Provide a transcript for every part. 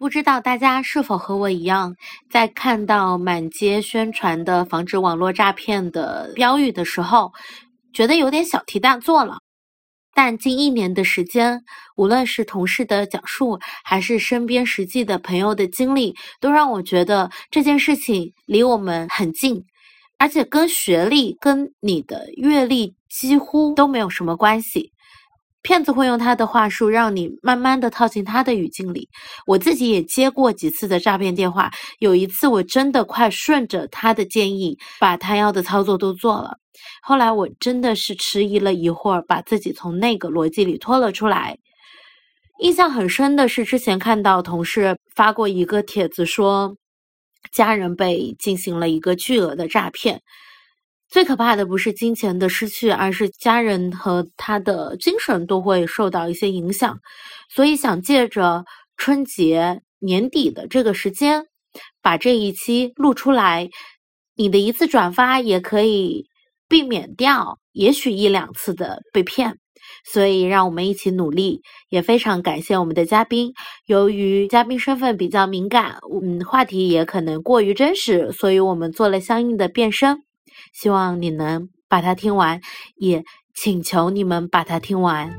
不知道大家是否和我一样，在看到满街宣传的防止网络诈骗的标语的时候，觉得有点小题大做了。但近一年的时间，无论是同事的讲述，还是身边实际的朋友的经历，都让我觉得这件事情离我们很近，而且跟学历、跟你的阅历几乎都没有什么关系。骗子会用他的话术，让你慢慢的套进他的语境里。我自己也接过几次的诈骗电话，有一次我真的快顺着他的建议，把他要的操作都做了。后来我真的是迟疑了一会儿，把自己从那个逻辑里拖了出来。印象很深的是，之前看到同事发过一个帖子，说家人被进行了一个巨额的诈骗。最可怕的不是金钱的失去，而是家人和他的精神都会受到一些影响。所以想借着春节年底的这个时间，把这一期录出来，你的一次转发也可以避免掉也许一两次的被骗。所以让我们一起努力，也非常感谢我们的嘉宾。由于嘉宾身份比较敏感，嗯，话题也可能过于真实，所以我们做了相应的变声。希望你能把它听完，也请求你们把它听完。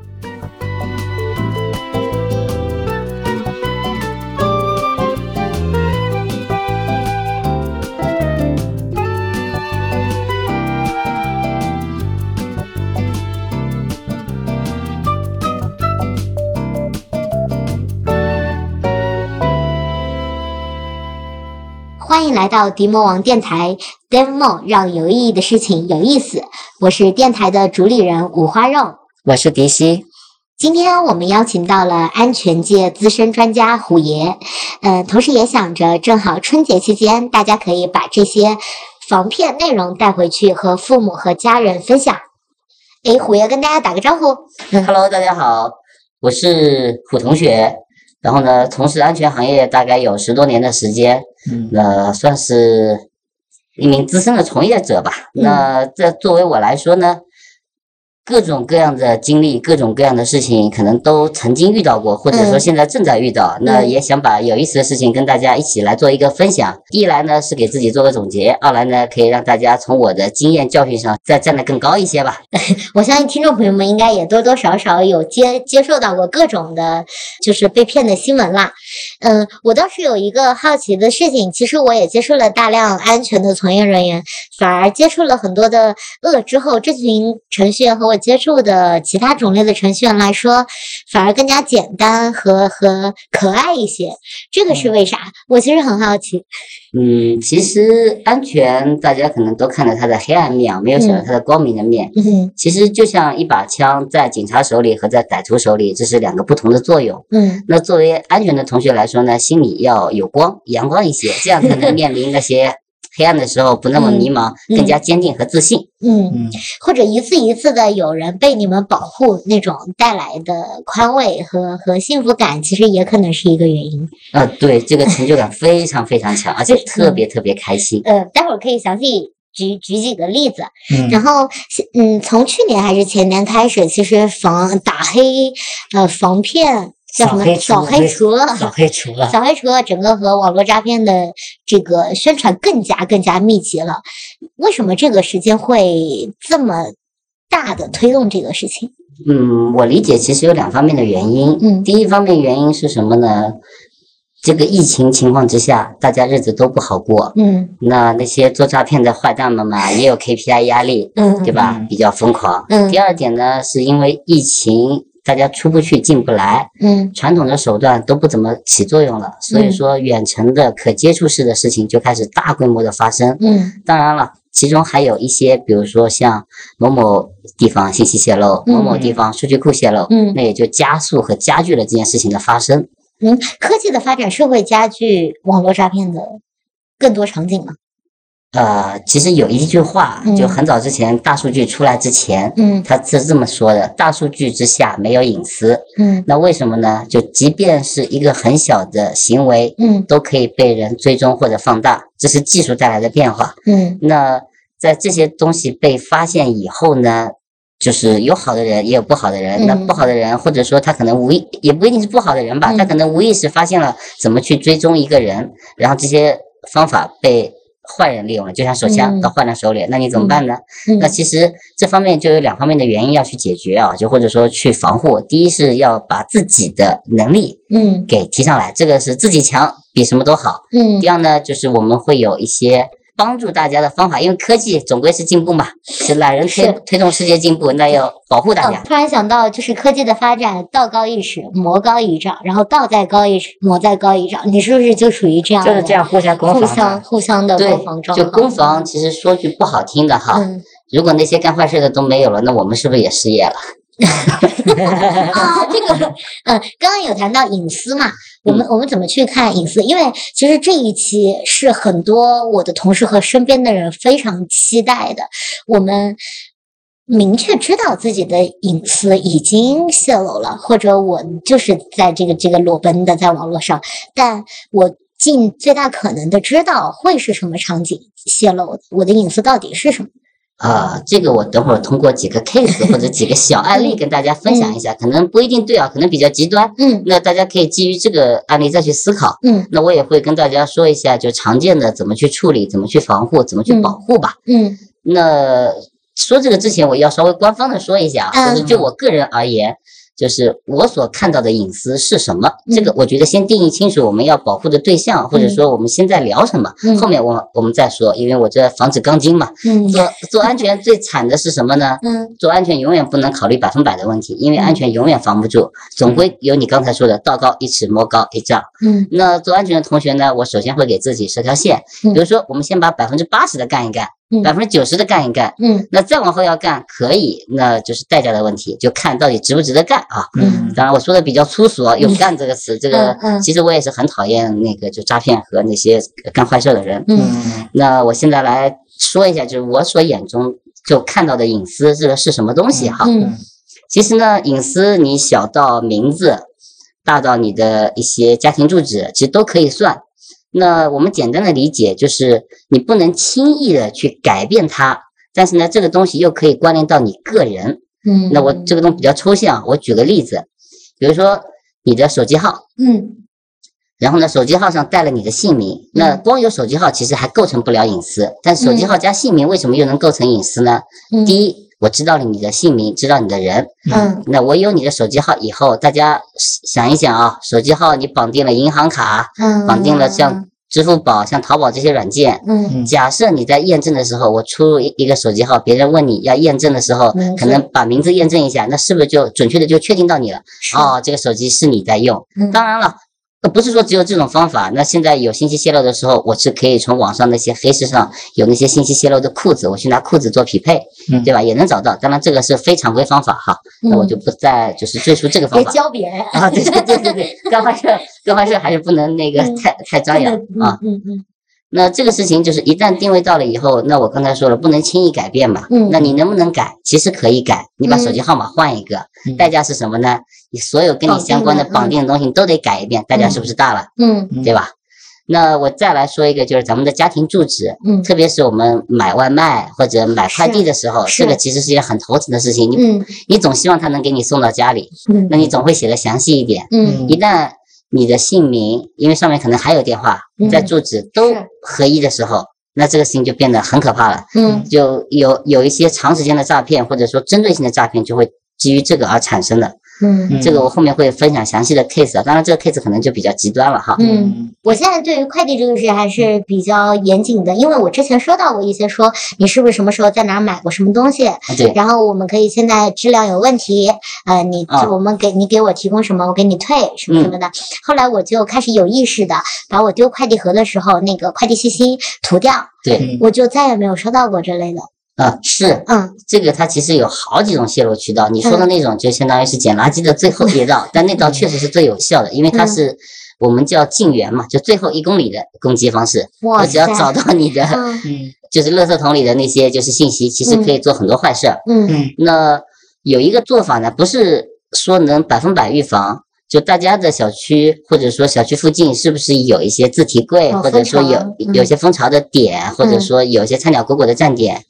欢迎来到迪魔王电台，Demo 让有意义的事情有意思。我是电台的主理人五花肉，我是迪西。今天我们邀请到了安全界资深专家虎爷，嗯，同时也想着正好春节期间，大家可以把这些防骗内容带回去和父母和家人分享。哎，虎爷跟大家打个招呼。Hello，大家好，我是虎同学。然后呢，从事安全行业大概有十多年的时间，那算是一名资深的从业者吧。那这作为我来说呢？各种各样的经历，各种各样的事情，可能都曾经遇到过，或者说现在正在遇到。那也想把有意思的事情跟大家一起来做一个分享。一来呢是给自己做个总结，二来呢可以让大家从我的经验教训上再站得更高一些吧。我相信听众朋友们应该也多多少少有接接受到过各种的，就是被骗的新闻啦。嗯，我倒是有一个好奇的事情，其实我也接触了大量安全的从业人员，反而接触了很多的恶之后，这群程序员和我。接触的其他种类的程序员来说，反而更加简单和和可爱一些。这个是为啥？我其实很好奇。嗯，其实安全大家可能都看到它的黑暗面，没有想到它的光明的面。嗯，其实就像一把枪在警察手里和在歹徒手里，这是两个不同的作用。嗯，那作为安全的同学来说呢，心里要有光，阳光一些，这样才能面临那些。黑暗的时候不那么迷茫，更加坚定和自信。嗯嗯，或者一次一次的有人被你们保护，那种带来的宽慰和和幸福感，其实也可能是一个原因。啊，对，这个成就感非常非常强，而且特别特别开心。呃，待会儿可以详细举举几个例子。嗯，然后嗯，从去年还是前年开始，其实防打黑呃防骗。叫什么？扫黑除恶，扫黑除恶，扫黑除恶，整个和网络诈骗的这个宣传更加更加密集了。为什么这个时间会这么大的推动这个事情？嗯，我理解其实有两方面的原因。嗯，第一方面原因是什么呢？这个疫情情况之下，大家日子都不好过。嗯，那那些做诈骗的坏蛋们嘛，也有 KPI 压力。嗯，对吧？比较疯狂。嗯，第二点呢，是因为疫情。大家出不去，进不来，嗯，传统的手段都不怎么起作用了，所以说远程的可接触式的事情就开始大规模的发生，嗯，当然了，其中还有一些，比如说像某某地方信息泄露，某某地方数据库泄露，嗯，那也就加速和加剧了这件事情的发生。嗯，科技的发展是会加剧网络诈骗的更多场景吗？呃，其实有一句话，就很早之前大数据出来之前，嗯，他是这么说的：大数据之下没有隐私。嗯，那为什么呢？就即便是一个很小的行为，嗯，都可以被人追踪或者放大，这是技术带来的变化。嗯，那在这些东西被发现以后呢，就是有好的人，也有不好的人。那不好的人，或者说他可能无意，也不一定是不好的人吧，他可能无意识发现了怎么去追踪一个人，然后这些方法被坏人利用了，就像手枪到坏人手里，那你怎么办呢？那其实这方面就有两方面的原因要去解决啊，就或者说去防护。第一是要把自己的能力嗯给提上来，这个是自己强比什么都好。嗯。第二呢，就是我们会有一些。帮助大家的方法，因为科技总归是进步嘛，是懒人推推动世界进步，那要保护大家。突然想到，就是科技的发展，道高一尺，魔高一丈，然后道再高一尺，魔再高一丈，你是不是就属于这样？就是这样互相攻防，互相互相的攻防就攻防，其实说句不好听的哈，如果那些干坏事的都没有了，那我们是不是也失业了？啊，这个，嗯，刚刚有谈到隐私嘛，我们我们怎么去看隐私？因为其实这一期是很多我的同事和身边的人非常期待的。我们明确知道自己的隐私已经泄露了，或者我就是在这个这个裸奔的在网络上，但我尽最大可能的知道会是什么场景泄露，我的隐私到底是什么。啊，这个我等会儿通过几个 case 或者几个小案例跟大家分享一下，可能不一定对啊，可能比较极端。嗯，那大家可以基于这个案例再去思考。嗯，那我也会跟大家说一下，就常见的怎么去处理，怎么去防护，怎么去保护吧。嗯，那说这个之前，我要稍微官方的说一下，就是就我个人而言。就是我所看到的隐私是什么？这个我觉得先定义清楚我们要保护的对象，或者说我们现在聊什么，后面我我们再说。因为我这防止钢筋嘛，做做安全最惨的是什么呢？做安全永远不能考虑百分百的问题，因为安全永远防不住，总归有你刚才说的道高一尺魔高一丈。嗯，那做安全的同学呢，我首先会给自己设条线，比如说我们先把百分之八十的干一干。百分之九十的干一干，嗯，那再往后要干可以，那就是代价的问题，就看到底值不值得干啊。嗯，当然我说的比较粗俗，用“干”这个词，这个其实我也是很讨厌那个就诈骗和那些干坏事的人。嗯，那我现在来说一下，就是我所眼中就看到的隐私这个是什么东西哈。嗯，其实呢，隐私你小到名字，大到你的一些家庭住址，其实都可以算。那我们简单的理解就是，你不能轻易的去改变它，但是呢，这个东西又可以关联到你个人。嗯，那我这个东西比较抽象，我举个例子，比如说你的手机号，嗯，然后呢，手机号上带了你的姓名，那光有手机号其实还构成不了隐私，但手机号加姓名为什么又能构成隐私呢？第一，我知道了你的姓名，知道你的人，嗯，那我有你的手机号以后，大家想一想啊，手机号你绑定了银行卡，嗯，绑定了像。支付宝、像淘宝这些软件，嗯，假设你在验证的时候，我出入一一个手机号，别人问你要验证的时候，可能把名字验证一下，那是不是就准确的就确定到你了？哦，这个手机是你在用。当然了。不是说只有这种方法。那现在有信息泄露的时候，我是可以从网上那些黑市上有那些信息泄露的裤子，我去拿裤子做匹配，对吧？也能找到。当然这个是非常规方法哈，那我就不再就是赘述这个方法。别教别人啊！对对对对对，干坏事干坏事还是不能那个太太张扬啊。嗯嗯。那这个事情就是一旦定位到了以后，那我刚才说了不能轻易改变嘛。嗯。那你能不能改？其实可以改，你把手机号码换一个，代价是什么呢？你所有跟你相关的绑定的东西你都得改一遍，大家是不是大了？嗯，对吧？那我再来说一个，就是咱们的家庭住址，嗯，特别是我们买外卖或者买快递的时候，这个其实是一件很头疼的事情。你你总希望他能给你送到家里，嗯，那你总会写的详细一点，嗯，一旦你的姓名，因为上面可能还有电话，在住址都合一的时候，那这个事情就变得很可怕了，嗯，就有有一些长时间的诈骗或者说针对性的诈骗就会基于这个而产生的。嗯，这个我后面会分享详细的 case 啊，当然这个 case 可能就比较极端了哈。嗯，我现在对于快递这个事还是比较严谨的，因为我之前收到过一些说你是不是什么时候在哪买过什么东西，对，然后我们可以现在质量有问题，呃，你我们给你给我提供什么，我给你退什么什么的。后来我就开始有意识的把我丢快递盒的时候那个快递信息涂掉，对，我就再也没有收到过这类的。啊，是，嗯，这个它其实有好几种泄露渠道。你说的那种就相当于是捡垃圾的最后一道，但那道确实是最有效的，因为它是我们叫近源嘛，就最后一公里的攻击方式。我只要找到你的，嗯，就是垃圾桶里的那些就是信息，其实可以做很多坏事。嗯嗯。那有一个做法呢，不是说能百分百预防，就大家的小区或者说小区附近是不是有一些自提柜，或者说有有些蜂巢的点，或者说有些菜鸟裹裹的站点。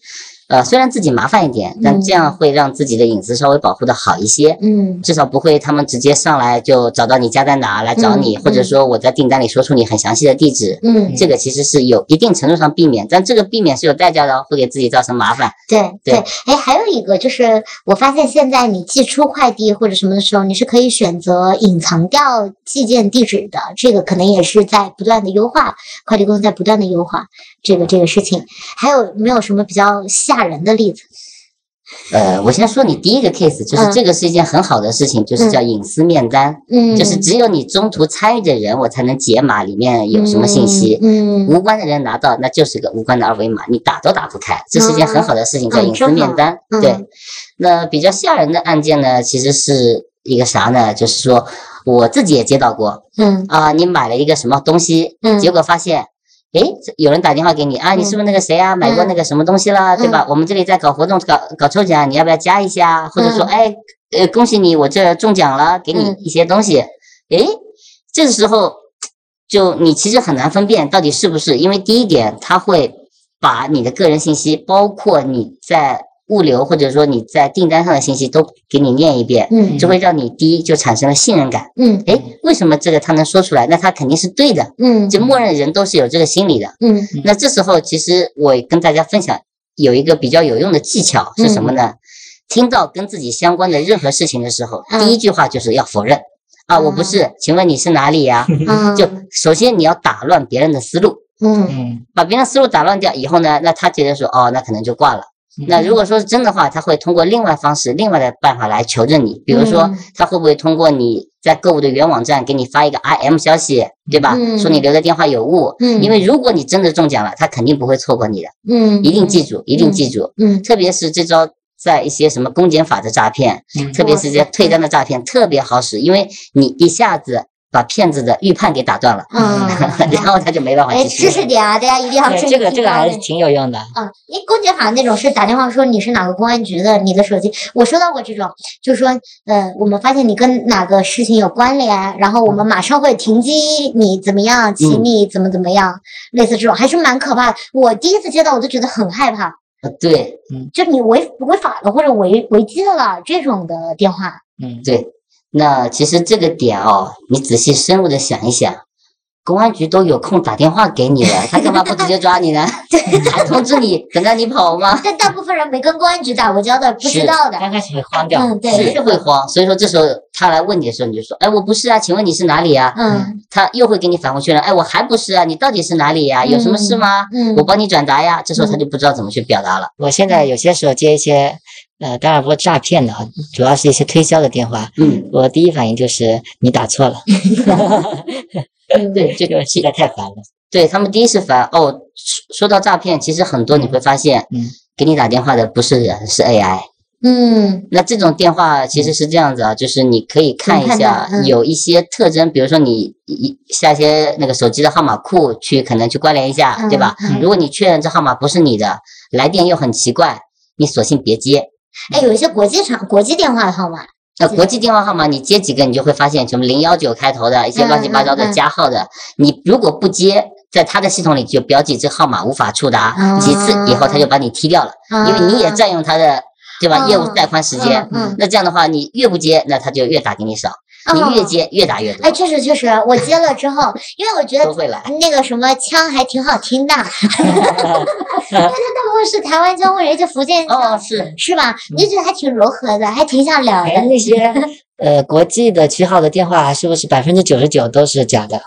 呃，虽然自己麻烦一点，但这样会让自己的隐私稍微保护的好一些。嗯，至少不会他们直接上来就找到你家在哪来找你，或者说我在订单里说出你很详细的地址。嗯，这个其实是有一定程度上避免，但这个避免是有代价的，会给自己造成麻烦。对对，哎，还有一个就是我发现现在你寄出快递或者什么的时候，你是可以选择隐藏掉寄件地址的，这个可能也是在不断的优化，快递公司在不断的优化这个这个事情。还有没有什么比较吓人的例子？呃，我先说你第一个 case，就是这个是一件很好的事情，就是叫隐私面单，嗯，就是只有你中途参与的人，我才能解码里面有什么信息，嗯，无关的人拿到那就是个无关的二维码，你打都打不开，这是一件很好的事情，叫隐私面单。对，那比较吓人的案件呢，其实是一个啥呢？就是说我自己也接到过，嗯啊，你买了一个什么东西，嗯，结果发现。哎，有人打电话给你啊，你是不是那个谁啊？买过那个什么东西了，对吧？我们这里在搞活动，搞搞抽奖，你要不要加一下？或者说，哎，呃，恭喜你，我这中奖了，给你一些东西。哎，这个时候就你其实很难分辨到底是不是，因为第一点，他会把你的个人信息，包括你在。物流或者说你在订单上的信息都给你念一遍，嗯，就会让你第一就产生了信任感，嗯，哎，为什么这个他能说出来？那他肯定是对的，嗯，就默认人都是有这个心理的，嗯，那这时候其实我跟大家分享有一个比较有用的技巧是什么呢？听到跟自己相关的任何事情的时候，第一句话就是要否认啊，我不是，请问你是哪里呀？就首先你要打乱别人的思路，嗯，把别人思路打乱掉以后呢，那他觉得说哦，那可能就挂了。那如果说是真的话，他会通过另外方式、另外的办法来求证你。比如说，他会不会通过你在购物的原网站给你发一个 IM 消息，对吧？说你留的电话有误。嗯。因为如果你真的中奖了，他肯定不会错过你的。嗯。一定记住，一定记住。嗯。特别是这招在一些什么公检法的诈骗，特别是这些退单的诈骗，特别好使，因为你一下子。把骗子的预判给打断了，嗯，然后他就没办法继续。知识点啊，大家一定要。这个这个还是挺有用的。嗯，因为公检法那种是打电话说你是哪个公安局的，你的手机我收到过这种，就是说，呃，我们发现你跟哪个事情有关联，然后我们马上会停机，你怎么样，请你怎么怎么样，类似这种还是蛮可怕的。我第一次接到，我都觉得很害怕。啊，对，嗯，就你违违法了或者违违纪了这种的电话。嗯，对。那其实这个点哦，你仔细深入的想一想，公安局都有空打电话给你了，他干嘛不直接抓你呢？还通知你，等着你跑吗？但大部分人没跟公安局打过交道，不知道的。刚开始会慌掉，嗯，对，是会慌。所以说这时候他来问你的时候，你就说，哎，我不是啊，请问你是哪里啊？嗯，他又会给你反过去了，哎，我还不是啊，你到底是哪里呀？有什么事吗？嗯，我帮你转达呀。这时候他就不知道怎么去表达了。我现在有些时候接一些。呃，当然不是诈骗的，主要是一些推销的电话。嗯，我第一反应就是你打错了。对，这个 实在太烦了。对他们第一次烦哦，说到诈骗，其实很多你会发现，嗯，给你打电话的不是人，是 AI。嗯，那这种电话其实是这样子啊，就是你可以看一下，有一些特征，比如说你一下一些那个手机的号码库去，可能去关联一下，对吧？如果你确认这号码不是你的，来电又很奇怪，你索性别接。哎，有一些国际厂、国际电话号码，那国际电话号码你接几个，你就会发现什么零幺九开头的一些乱七八糟的加号的，你如果不接，在他的系统里就标记这号码无法触达，几次以后他就把你踢掉了，因为你也占用他的，对吧？业务带宽时间，嗯那这样的话你越不接，那他就越打给你少。你越接越打越多，哎，确实确实，我接了之后，因为我觉得那个什么腔还挺好听的，因为他大部分是台湾腔或者就福建腔，是是吧？你就觉得还挺柔和的，还挺想聊的。那些 呃国际的区号的电话，是不是百分之九十九都是假的？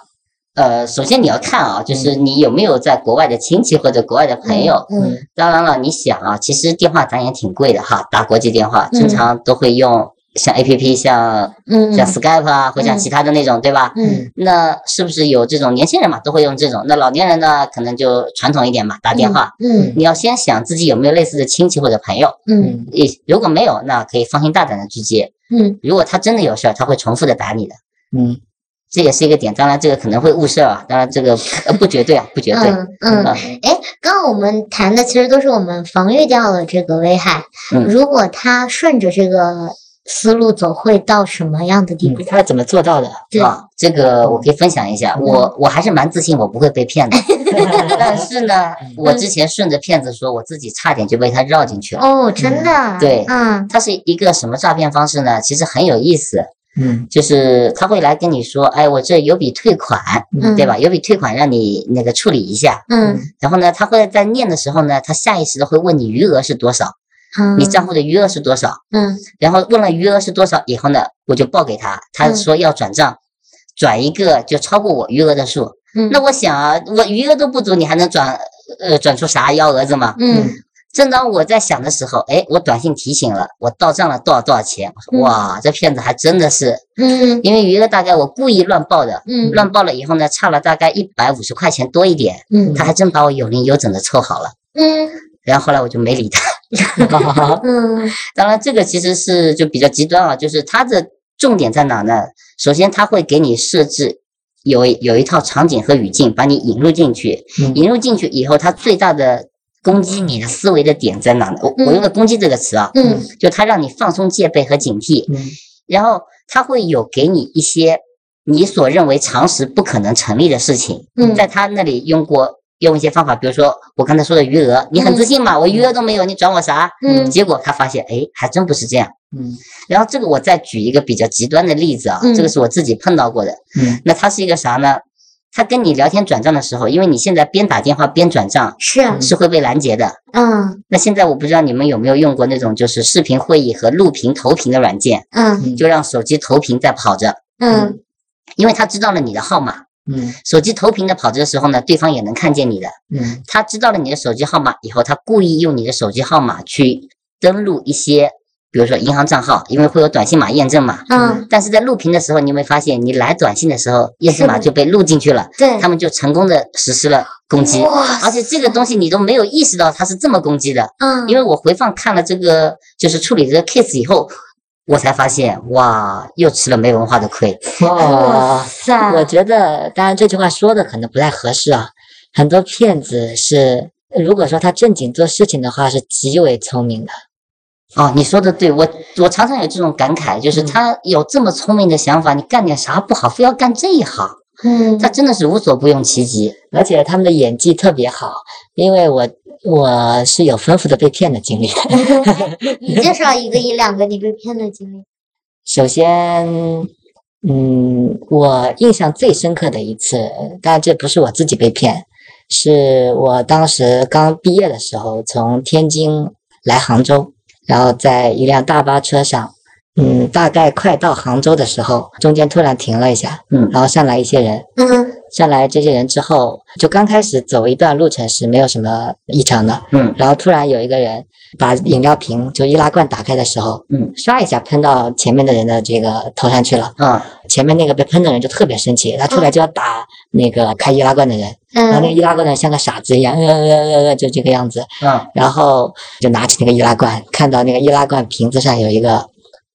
呃，首先你要看啊，就是你有没有在国外的亲戚或者国外的朋友。嗯。当然了，你想啊，其实电话咱也挺贵的哈，打国际电话正常都会用。像 A P P 像像 Skype 啊，或像其他的那种，对吧？嗯，那是不是有这种年轻人嘛，都会用这种？那老年人呢，可能就传统一点嘛，打电话。嗯，你要先想自己有没有类似的亲戚或者朋友。嗯，如果没有，那可以放心大胆的去接。嗯，如果他真的有事儿，他会重复的打你的。嗯，这也是一个点。当然，这个可能会误事啊。当然，这个不绝对啊，不绝对。嗯嗯。哎，刚刚我们谈的其实都是我们防御掉了这个危害。嗯。如果他顺着这个。思路走会到什么样的地步？他是怎么做到的？对啊，这个我可以分享一下，我我还是蛮自信，我不会被骗的。但是呢，我之前顺着骗子说，我自己差点就被他绕进去了。哦，真的，对嗯他是一个什么诈骗方式呢？其实很有意思，嗯就是他会来跟你说，哎，我这有笔退款，嗯对吧？有笔退款让你那个处理一下。嗯然后呢，他会在念的时候呢，他下意识的会问你余额是多少，嗯，你账户的余额是多少。嗯然后问了余额是多少以后呢，我就报给他，他嗯说要转账，转一个就超过我余额的数。嗯，那我想啊，我余额都不足，你还能转呃转出啥幺蛾子吗？嗯正当我在想的时候，哎，我短信提醒了，我到账了多少多少钱？我说嗯哇，这骗子还真的是，嗯因为余额大概我故意乱报的，嗯乱报了以后呢，差了大概一百五十块钱多一点，嗯他还真把我有零有整的凑好了。嗯然后后来我就没理他。嗯当然，这个其实是就比较极端啊，就是它的重点在哪呢？首先，他会给你设置有有一套场景和语境，把你引入进去。嗯引入进去以后，它最大的攻击你的思维的点在哪呢？我我用的“攻击”这个词啊，嗯就它让你放松戒备和警惕，嗯然后它会有给你一些你所认为常识不可能成立的事情，嗯在他那里用过用一些方法，比如说我刚才说的余额，你很自信嘛，我余额都没有，你转我啥？嗯结果他发现，哎，还真不是这样。嗯然后这个我再举一个比较极端的例子啊，嗯这个是我自己碰到过的。嗯那他是一个啥呢？他跟你聊天转账的时候，因为你现在边打电话边转账是啊是会被拦截的。嗯那现在我不知道你们有没有用过那种就是视频会议和录屏投屏的软件，嗯就让手机投屏在跑着，嗯因为他知道了你的号码，嗯手机投屏的跑着的时候呢，对方也能看见你的。嗯他知道了你的手机号码以后，他故意用你的手机号码去登录一些，比如说银行账号，因为会有短信码验证嘛。嗯，但是在录屏的时候，你有没有发现，你来短信的时候，验证码就被录进去了，对，他们就成功的实施了攻击，哇而且这个东西你都没有意识到它是这么攻击的，嗯，因为我回放看了这个就是处理这个 case 以后，我才发现，哇，又吃了没文化的亏。哇哇！塞，我觉得，当然这句话说的可能不太合适啊。很多骗子是，如果说他正经做事情的话，是极为聪明的。哦，你说的对，我我常常有这种感慨，就是嗯他有这么聪明的想法，你干点啥不好，非要干这一行，嗯他真的是无所不用其极。而且他们的演技特别好，因为我我是有丰富的被骗的经历。你介绍一个一两个你被骗的经历。首先，嗯，我印象最深刻的一次，当然这不是我自己被骗，是我当时刚毕业的时候，从天津来杭州，然后在一辆大巴车上，嗯，大概快到杭州的时候，中间突然停了一下，嗯然后上来一些人，嗯上来这些人之后，就刚开始走一段路程是没有什么异常的，嗯然后突然有一个人把饮料瓶就易拉罐打开的时候，嗯，唰一下喷到前面的人的这个头上去了。啊前面那个被喷的人就特别生气，他出来就要打那个开易拉罐的人，嗯然后那个嗯易拉罐的人像个傻子一样，呃呃呃呃，就这个样子。嗯然后就拿起那个易拉罐，看到那个易拉罐瓶子上有一个，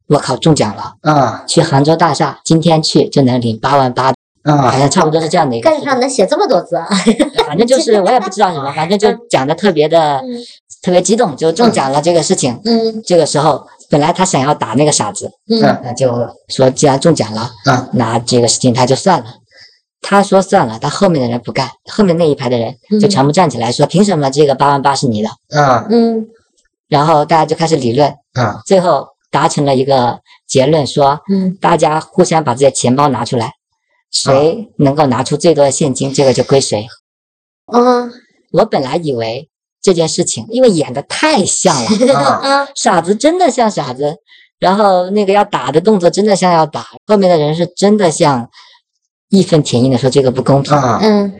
我靠，中奖了！啊去杭州大厦，今天去就能领八万八，好啊！像差不多是这样的一个盖上能写这么多字啊？反正就是 我也不知道什么，反正就讲的特别的嗯特别激动，就中奖了这个事情。嗯这个时候本来他想要打那个傻子，嗯那就说既然中奖了，啊那这个事情他就算了。他说算了，但后面的人不干，后面那一排的人就全部站起来说，凭什么这个八万八是你的？嗯嗯然后大家就开始理论，嗯最后达成了一个结论，说嗯大家互相把自己的钱包拿出来，谁能够拿出最多的现金，这个就归谁。嗯。我本来以为这件事情，因为演的太像了，啊嗯。傻子真的像傻子，然后那个要打的动作真的像要打，后面的人是真的像义愤填膺的说这个不公平，啊嗯。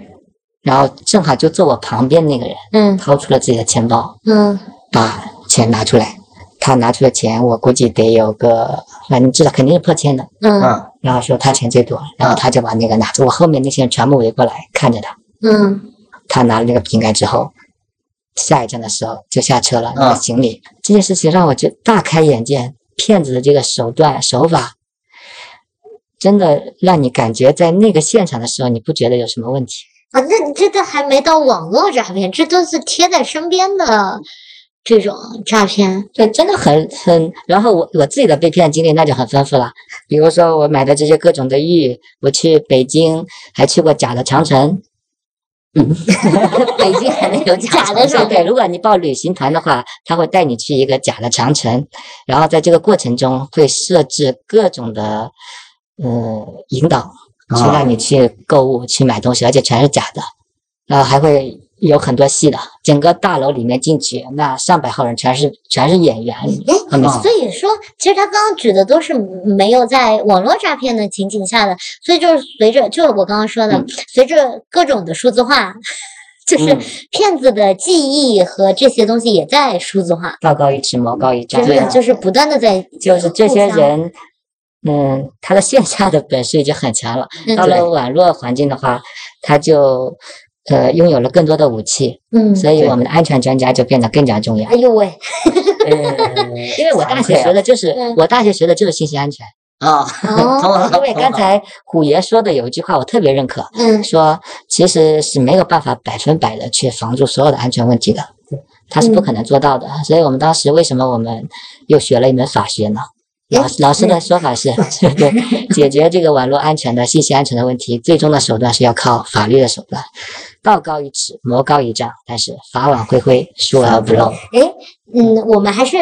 然后正好就坐我旁边那个人嗯。掏出了自己的钱包，嗯。把钱拿出来，他拿出的钱我估计得有个，反正知道肯定是破千的，嗯。啊。然后说他钱最多，然后他就把那个拿着，我后面那些人全部围过来看着他，嗯。他拿了那个瓶盖之后，下一站的时候就下车了，那个嗯行李、这件事情让我觉大开眼界，骗子的这个手段手法，真的让你感觉在那个现场的时候，你不觉得有什么问题？啊，那你这个还没到网络诈骗，这都是贴在身边的这种诈骗？这真的很很。然后我我自己的被骗经历那就很丰富了，比如说我买的这些各种的玉，我去北京还去过假的长城。嗯，北京还能有假的？对对，如果你报旅行团的话，他会带你去一个假的长城，然后在这个过程中会设置各种的呃引导，去让你去购物、去买东西，而且全是假的，然后还会有很多戏的。整个大楼里面进去，那上百号人全是全是演员。嗯，所以说，其实他刚刚举的都是没有在网络诈骗的情景下的，所以就是随着，就是我刚刚说的，随着各种的数字化，就是骗子的记忆和这些东西也在数字化。道高一尺，魔高一丈。对，就是不断的在，就是这些人，嗯，他的线下的本事已经很强了，到了网络环境的话，他就。呃，拥有了更多的武器，嗯，所以我们的安全专家就变得更加重要。哎呦喂，因为我大学学的就是我大学学的就是信息安全啊。因为刚才虎爷说的有一句话我特别认可，嗯，说其实是没有办法百分百的去防住所有的安全问题的，他是不可能做到的。所以我们当时为什么我们又学了一门法学呢？老老师的说法是，对解决这个网络安全的信息安全的问题，最终的手段是要靠法律的手段。道高一尺，魔高一丈，但是法网恢恢，疏而不漏。哎，嗯，我们还是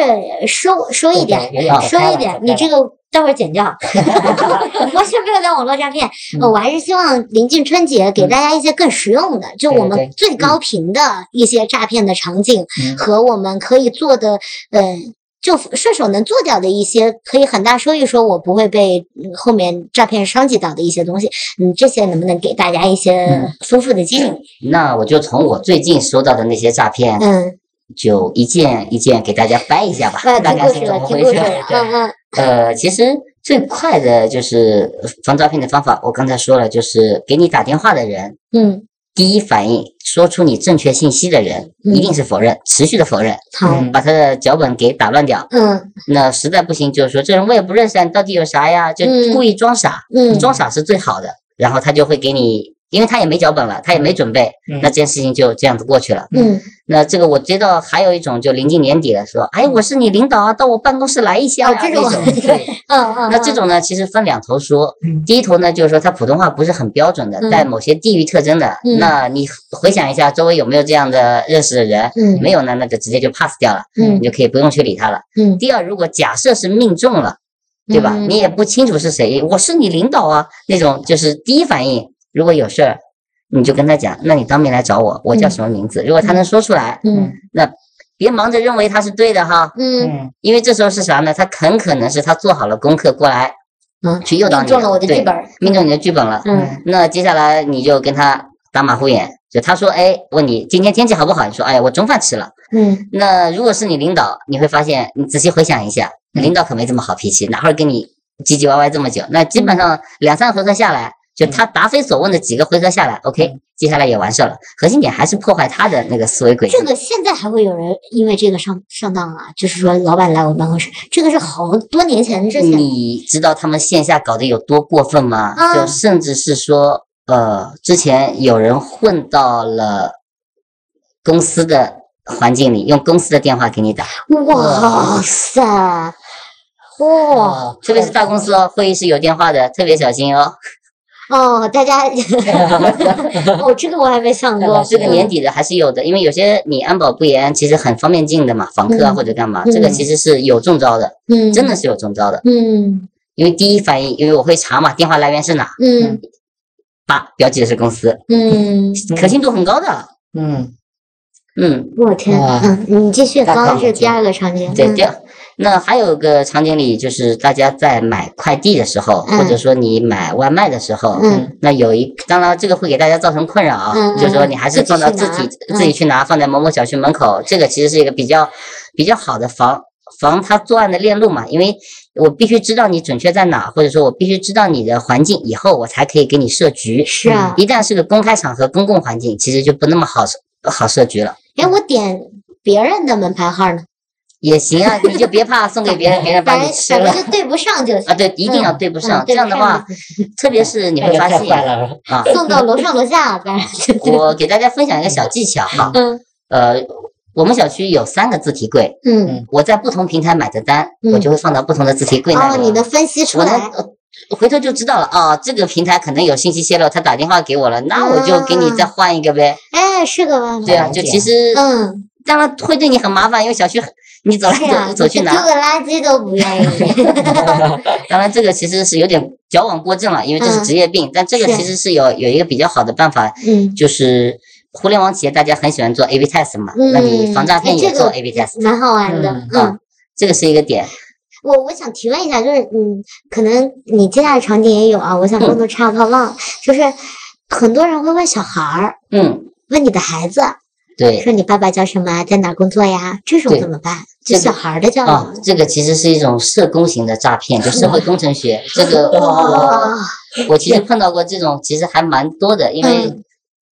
说说一点，说一点。你这个待会儿剪掉，完全没有在网络诈骗。我还是希望临近春节，给大家一些更实用的，就我们最高频的一些诈骗的场景和我们可以做的，嗯。就顺手能做掉的一些可以很大收益，说我不会被后面诈骗伤及到的一些东西，嗯，这些能不能给大家一些丰富的建议？那我就从我最近收到的那些诈骗，嗯，就一件一件给大家掰一下吧，大概是怎么回事？嗯嗯。呃，其实最快的就是防诈骗的方法，我刚才说了，就是给你打电话的人，嗯。第一反应说出你正确信息的人，一定是否认，持续的否认，好，把他的脚本给打乱掉。嗯，那实在不行，就是说这人我也不认识，你到底有啥呀？就故意装傻，嗯，装傻是最好的，然后他就会给你。因为他也没脚本了，他也没准备，那这件事情就这样子过去了。嗯，那这个我知道还有一种，就临近年底了，说，哎，我是你领导啊，到我办公室来一下。哦这种，对，嗯嗯。那这种呢，其实分两头说。第一头呢，就是说他普通话不是很标准的，带某些地域特征的。那你回想一下，周围有没有这样的认识的人？嗯，没有呢，那就直接就 pass 掉了。嗯，你就可以不用去理他了。嗯。第二，如果假设是命中了，对吧？你也不清楚是谁，我是你领导啊，那种就是第一反应，如果有事儿。你就跟他讲，那你当面来找我，我叫什么名字？如果他能说出来，嗯，那别忙着认为他是对的哈，嗯，因为这时候是啥呢？他很可能是他做好了功课过来，嗯，去诱导你，命中了我的剧本，命中你的剧本了，嗯，那接下来你就跟他打马虎眼，就他说，哎，问你今天天气好不好？你说，哎呀，我中饭吃了，嗯，那如果是你领导，你会发现，你仔细回想一下，领导可没这么好脾气，哪会跟你唧唧歪歪这么久？那基本上两三回合下来。就他答非所问的几个回合下来，OK，接下来也完事了。核心点还是破坏他的那个思维轨迹。这个现在还会有人因为这个上上当啊？就是说，老板来我办公室，这个是好多年前之前。你知道他们线下搞得有多过分吗？就甚至是说，呃，之前有人混到了公司的环境里，用公司的电话给你打。哇塞，哇，特别是大公司哦，会议室有电话的，特别小心哦。哦，大家，哦，这个我还没想过。这个年底的还是有的，因为有些你安保不严，其实很方便进的嘛，访客啊或者干嘛，这个其实是有中招的，嗯，真的是有中招的，嗯，因为第一反应，因为我会查嘛，电话来源是哪，嗯，八标记的是公司，嗯，可信度很高的，嗯。嗯，我天，嗯，你继续，刚刚是第二个场景，对，第二。那还有个场景里，就是大家在买快递的时候，或者说你买外卖的时候，那有一，当然这个会给大家造成困扰啊，就是说你还是放到自己自己去拿，放在某某小区门口，这个其实是一个比较比较好的防防他作案的链路嘛，因为我必须知道你准确在哪，或者说我必须知道你的环境，以后我才可以给你设局。是啊，一旦是个公开场合、公共环境，其实就不那么好好设局了。哎，我点别人的门牌号呢？也行啊，你就别怕送给别人，别人把你吃了。对不上就行啊，对，一定要对不上。这样的话，特别是你会发现啊，送到楼上楼下，当然。我给大家分享一个小技巧哈，嗯，呃，我们小区有三个字体柜，嗯，我在不同平台买的单，嗯我就会放到不同的字体柜那里哦，里。你能分析出来，呃回头就知道了哦，这个平台可能有信息泄露，他打电话给我了，那我就给你再换一个呗。哎，是个办法。对啊，就其实嗯，当然会对你很麻烦，因为小区很你走来是啊，走走去丢。个垃圾都不愿意。当然这个其实是有点矫枉过正了，因为这是嗯职业病。但这个其实是有有一个比较好的办法，嗯，就是互联网企业大家很喜欢做 A/B test 嘛，嗯那你防诈骗也做哎这个 A/B test 蛮好玩的。嗯这个是一个点。我我想提问一下，就是嗯，可能你接下来场景也有啊，我想嗯帮助插泡泡，就是很多人会问小孩儿，嗯，问你的孩子，对说你爸爸叫什么，在哪工作呀？这种怎么办？这小孩儿的教啊育。，这个其实是一种社工型的诈骗，就社会工程学。这个我哇，我其实碰到过这种，其实还蛮多的，因为嗯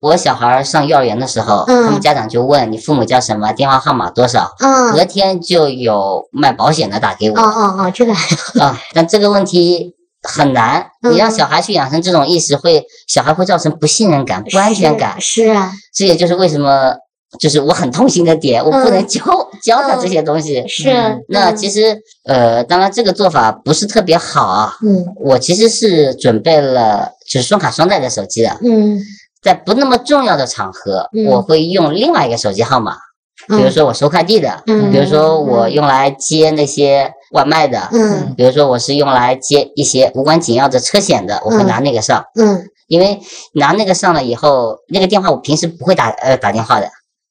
我小孩上幼儿园的时候，嗯他们家长就问你父母叫什么，电话号码多少，嗯，隔天就有卖保险的打给我哦哦哦，这个还啊，但这个问题很难，你让嗯小孩去养成这种意识，会小孩会造成不信任感、不安全感，是是啊，这也就是为什么就是我很痛心的点，我不能嗯教教他这些东西。是。那嗯其实呃，当然这个做法不是特别好啊。嗯我其实是准备了就是双卡双待的手机的，嗯在不那么重要的场合，嗯我会用另外一个手机号码，嗯，比如说我收快递的，嗯比如说我用来接那些外卖的，嗯比如说我是用来接一些无关紧要的车险的，我会嗯拿那个上，嗯因为拿那个上了以后，那个电话我平时不会打呃打电话的。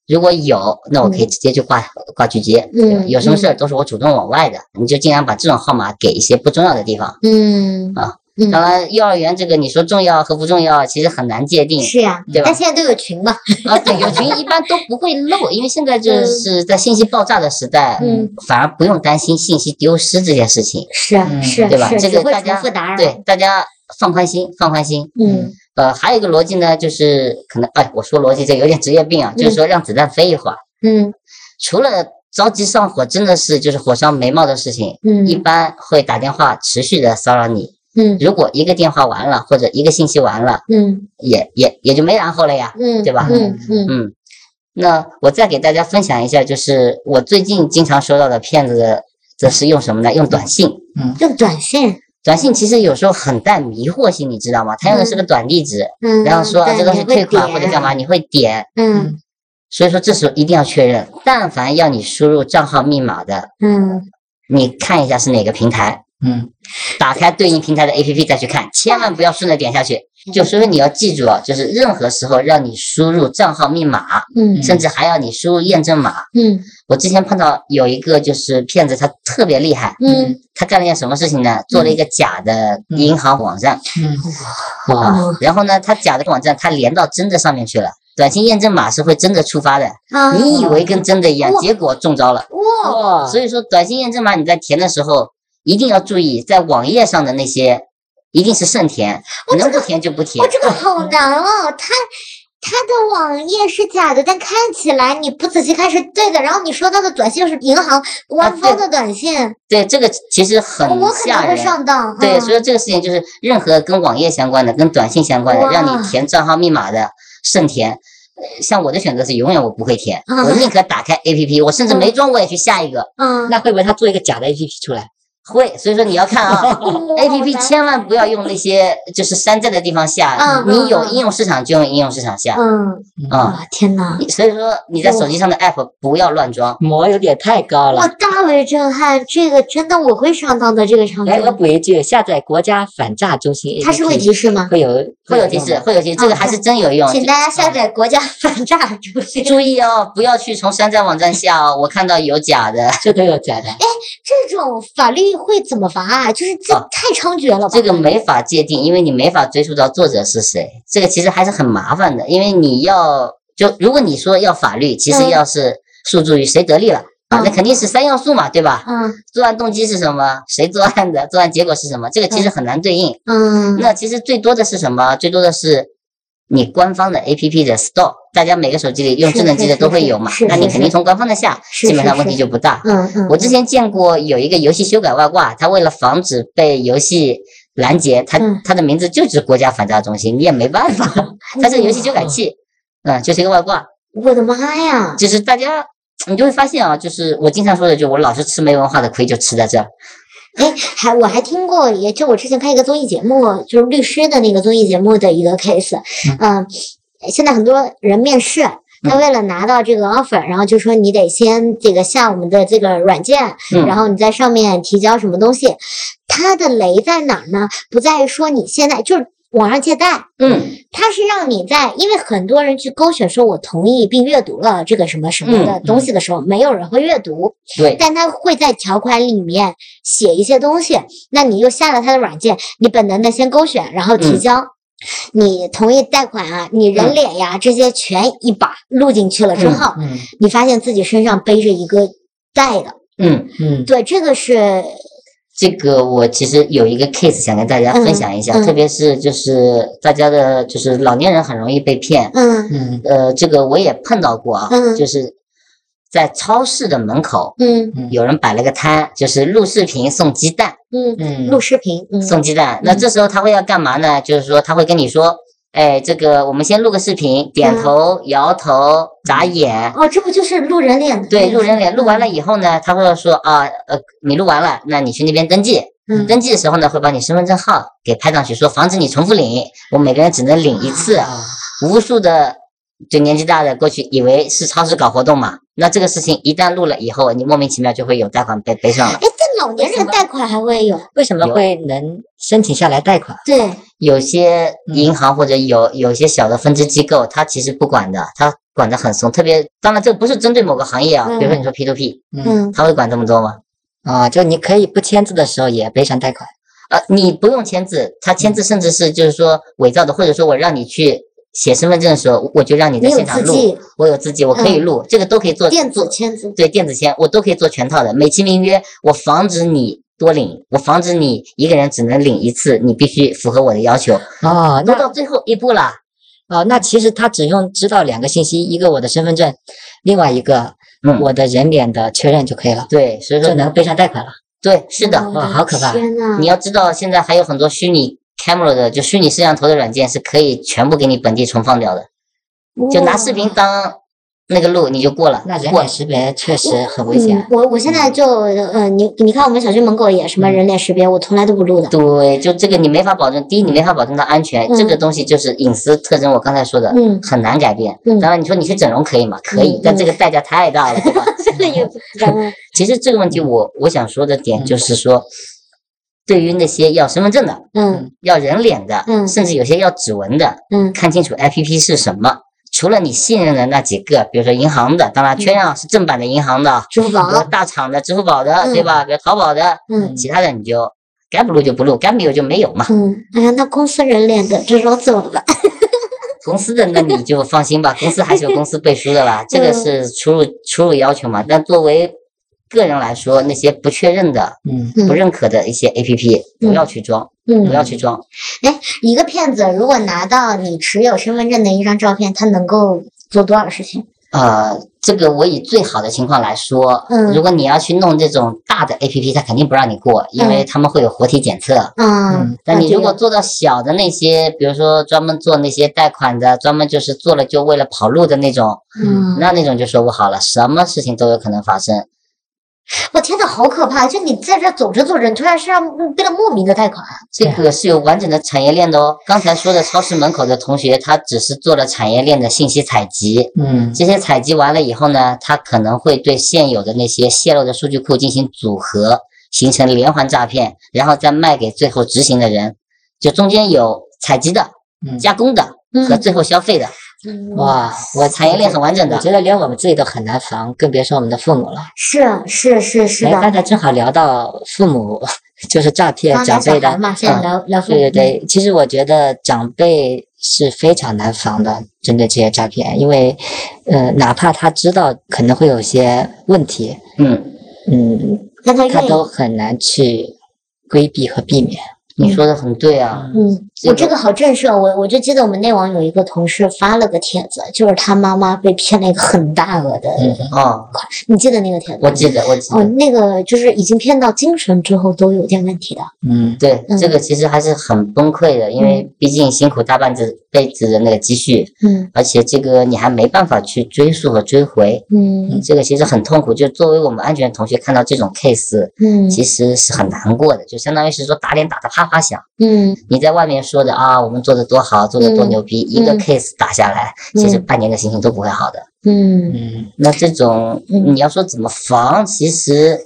如果有，那我可以直接就挂挂拒接。嗯有什么事儿都是我主动往外的，你就尽量把这种号码给一些不重要的地方。嗯啊嗯当然，幼儿园这个你说重要和不重要，其实很难界定是呀，对吧但现在都有群嘛，啊。对，有群一般都不会漏，因为现在就是在信息爆炸的时代，嗯，反而不用担心信息丢失这件事情，是啊是对吧？是，这个大家。对大家放宽心，放宽心。嗯呃，还有一个逻辑呢，就是可能哎，我说逻辑这有点职业病啊，就是说让子弹飞一会儿。嗯除了着急上火，真的是就是火烧眉毛的事情，嗯一嗯般会打电话持续的骚扰你。嗯如果一个电话完了，或者一个信息完了，嗯也也也就没然后了呀，嗯，对吧？嗯嗯嗯，那我再给大家分享一下，就是我最近经常收到的骗子的，这是用什么呢？用短信。嗯用短信，短信其实有时候很带迷惑性，你知道吗？他用的是个短地址，嗯，然后说啊这东西退款或者干嘛，你会点。嗯所以说这时候一定要确认，但凡要你输入账号密码的，嗯你看一下是哪个平台，嗯打开对应平台的 APP 再去看，千万不要顺着点下去。就所以你要记住啊，就是任何时候让你输入账号密码，嗯。甚至还要你输入验证码。嗯。我之前碰到有一个就是骗子，他特别厉害，嗯。他干了件什么事情呢？做了一个假的银行网站嗯。啊哦，然后呢，他假的网站他连到真的上面去了，短信验证码是会真的触发的，啊，你以为跟真的一样，结果中招了。哇。所以说，短信验证码你在填的时候一定要注意，在网页上的那些一定是慎填，能不填就不填我，。这个好 难哦，它。它的网页是假的，但看起来你不仔细看是对的。然后你收到的短信又是银行官方的短信，对，这个其实很我可能会。上当。对，嗯所以这个事情就是任何跟网页相关的、跟短信相关的，让你填账号密码的，慎填。呃像我的选择是永远我不会填，啊我宁可打开 APP，我甚至没装我也去下一个。嗯，那会不会他做一个假的 APP 出来？会，所以说你要看啊哇，A P P 千万不要用那些就是山寨的地方下，你有应用市场就用应用市场下嗯啊。啊，天哪！所以说你在手机上的 App 不要乱装。膜有点太高了我了。大为震撼，这个真的我会上当的这个场来，我，补一句，下载国家反诈中心 APP，它是会提示吗？会有会有提示，会有提示，这个还是真有用。请大家下载国家反诈中心。注意哦，不要去从山寨网站下哦，我看到有假的。这都有假的。哎这种法律会怎么罚啊？就是这啊太猖獗了吧？这个没法界定，因为你没法追溯到作者是谁，这个其实还是很麻烦的。因为你要就如果你说要法律，其实嗯要是诉诸于谁得利了啊，那嗯肯定是三要素嘛，对吧？嗯作案动机是什么？谁作案的？作案结果是什么？这个其实很难对应。嗯那其实最多的是什么？最多的是你官方的 APP 的 Store，大家每个手机里用智能机的都会有嘛那你肯定从官方的下，基本上问题就不大。嗯嗯，我之前见过有一个游戏修改外挂，它为了防止被游戏拦截，它嗯它的名字就是国家反诈中心，你也没办法，它这个游戏修改器，嗯，就是一个外挂，我的妈呀！就是大家你就会发现啊，就是我经常说的，就我老是吃没文化的亏，就吃在这儿。哎，还我还听过，也就我之前看一个综艺节目，就是律师的那个综艺节目的一个 case。嗯，现在很多人面试，他为了拿到这个 offer，然后就说你得先这个下我们的这个软件，然后你在上面提交什么东西。他的雷在哪儿呢？不在于说你现在就是。网上借贷，嗯，它是让你在，因为很多人去勾选说我同意并阅读了这个什么什么的东西的时候，没有人会阅读，对，但他会在条款里面写一些东西，那你又下了他的软件，你本能的先勾选，然后提交，你同意贷款啊，你人脸呀这些全一把录进去了之后，你发现自己身上背着一个贷的，嗯嗯，对，这个是。这个我其实有一个 case 想跟大家分享一下，特别是就是大家的，就是老年人很容易被骗。嗯嗯。呃，这个我也碰到过啊，就是在超市的门口，嗯，有人摆了个摊，就是录视频送鸡蛋。嗯嗯，录视频送鸡蛋。那这时候他会要干嘛呢？就是说他会跟你说。哎，这个我们先录个视频，点头、摇头、眨眼。哦，这不就是录人脸？对，录人脸。录完了以后呢，他会说啊，呃，你录完了，那你去那边登记。嗯。登记的时候呢，会把你身份证号给拍上去，说防止你重复领。我每个人只能领一次。无数的就年纪大的过去以为是超市搞活动嘛，那这个事情一旦录了以后，你莫名其妙就会有贷款被背上了。哎，这老年人贷款还会有？为什么会能申请下来贷款？对。有些银行或者有有些小的分支机构，它其实不管的，它管得很松。特别当然，这不是针对某个行业啊，比如说你说 P to P，嗯，他会管这么多吗？啊，就你可以不签字的时候也背上贷款。呃，你不用签字，他签字甚至是就是说伪造的，或者说我让你去写身份证的时候，我就让你在现场录，我有自己，我可以录，这个都可以做电子签字，对，电子签我都可以做全套的，美其名曰我防止你。多领，我防止你一个人只能领一次，你必须符合我的要求啊。那到最后一步了，啊，那其实他只用知道两个信息，一个我的身份证，另外一个我的人脸的确认就可以了。对，所以说就能背上贷款了。对，是的，哇，好可怕！天呐，你要知道，现在还有很多虚拟 camera 的，就虚拟摄像头的软件是可以全部给你本地重放掉的，就拿视频当。那个路你就过了，那人脸识别确实很危险。我我现在就呃，你你看我们小区门口也什么人脸识别，我从来都不录的。对，就这个你没法保证，第一你没法保证它安全，这个东西就是隐私特征。我刚才说的，嗯，很难改变。嗯，当然你说你去整容可以吗？可以，但这个代价太大了，对吧？这个也其实这个问题我我想说的点就是说，对于那些要身份证的，嗯，要人脸的，嗯，甚至有些要指纹的，嗯，看清楚 APP 是什么。除了你信任的那几个，比如说银行的，当然圈上是正版的银行的，支付宝、大厂的支付宝的，对吧？比如淘宝的，嗯，其他的你就该不录就不录，该没有就没有嘛。嗯，哎呀，那公司人脸的这种怎么办？公司的那你就放心吧，公司还是有公司背书的啦，这个是出入出入要求嘛。但作为个人来说，那些不确认的、嗯，不认可的一些 APP，不要去装。嗯，不要去装。哎，一个骗子如果拿到你持有身份证的一张照片，他能够做多少事情？呃，这个我以最好的情况来说，嗯，如果你要去弄这种大的 APP，他肯定不让你过，因为他们会有活体检测。嗯，但你如果做到小的那些，比如说专门做那些贷款的，专门就是做了就为了跑路的那种，嗯，那那种就说不好了，什么事情都有可能发生。我天呐，好可怕！就你在这走着走着，你突然身上变得莫名的贷款。这个是有完整的产业链的哦。刚才说的超市门口的同学，他只是做了产业链的信息采集。嗯，这些采集完了以后呢，他可能会对现有的那些泄露的数据库进行组合，形成连环诈骗，然后再卖给最后执行的人。就中间有采集的、加工的和最后消费的。哇，我产业链很完整的，我觉得连我们自己都很难防，更别说我们的父母了。是是是是的。刚才正好聊到父母，就是诈骗长辈的。嘛，现在聊聊父母。对对对，其实我觉得长辈是非常难防的，针对这些诈骗，因为，呃，哪怕他知道可能会有些问题，嗯嗯，他都很难去规避和避免。你说的很对啊，嗯，我这个好震慑，我我就记得我们内网有一个同事发了个帖子，就是他妈妈被骗了一个很大额的哦，你记得那个帖子？我记得，我记得。哦，那个就是已经骗到精神之后都有点问题的。嗯，对，这个其实还是很崩溃的，因为毕竟辛苦大半子辈子的那个积蓄，嗯，而且这个你还没办法去追溯和追回，嗯，这个其实很痛苦。就作为我们安全同学看到这种 case，嗯，其实是很难过的，就相当于是说打脸打得啪啪响。嗯，你在外面说的啊，我们做的多好，做的多牛逼，一个 case 打下来，其实半年的心情都不会好的。嗯。嗯，那这种你要说怎么防，其实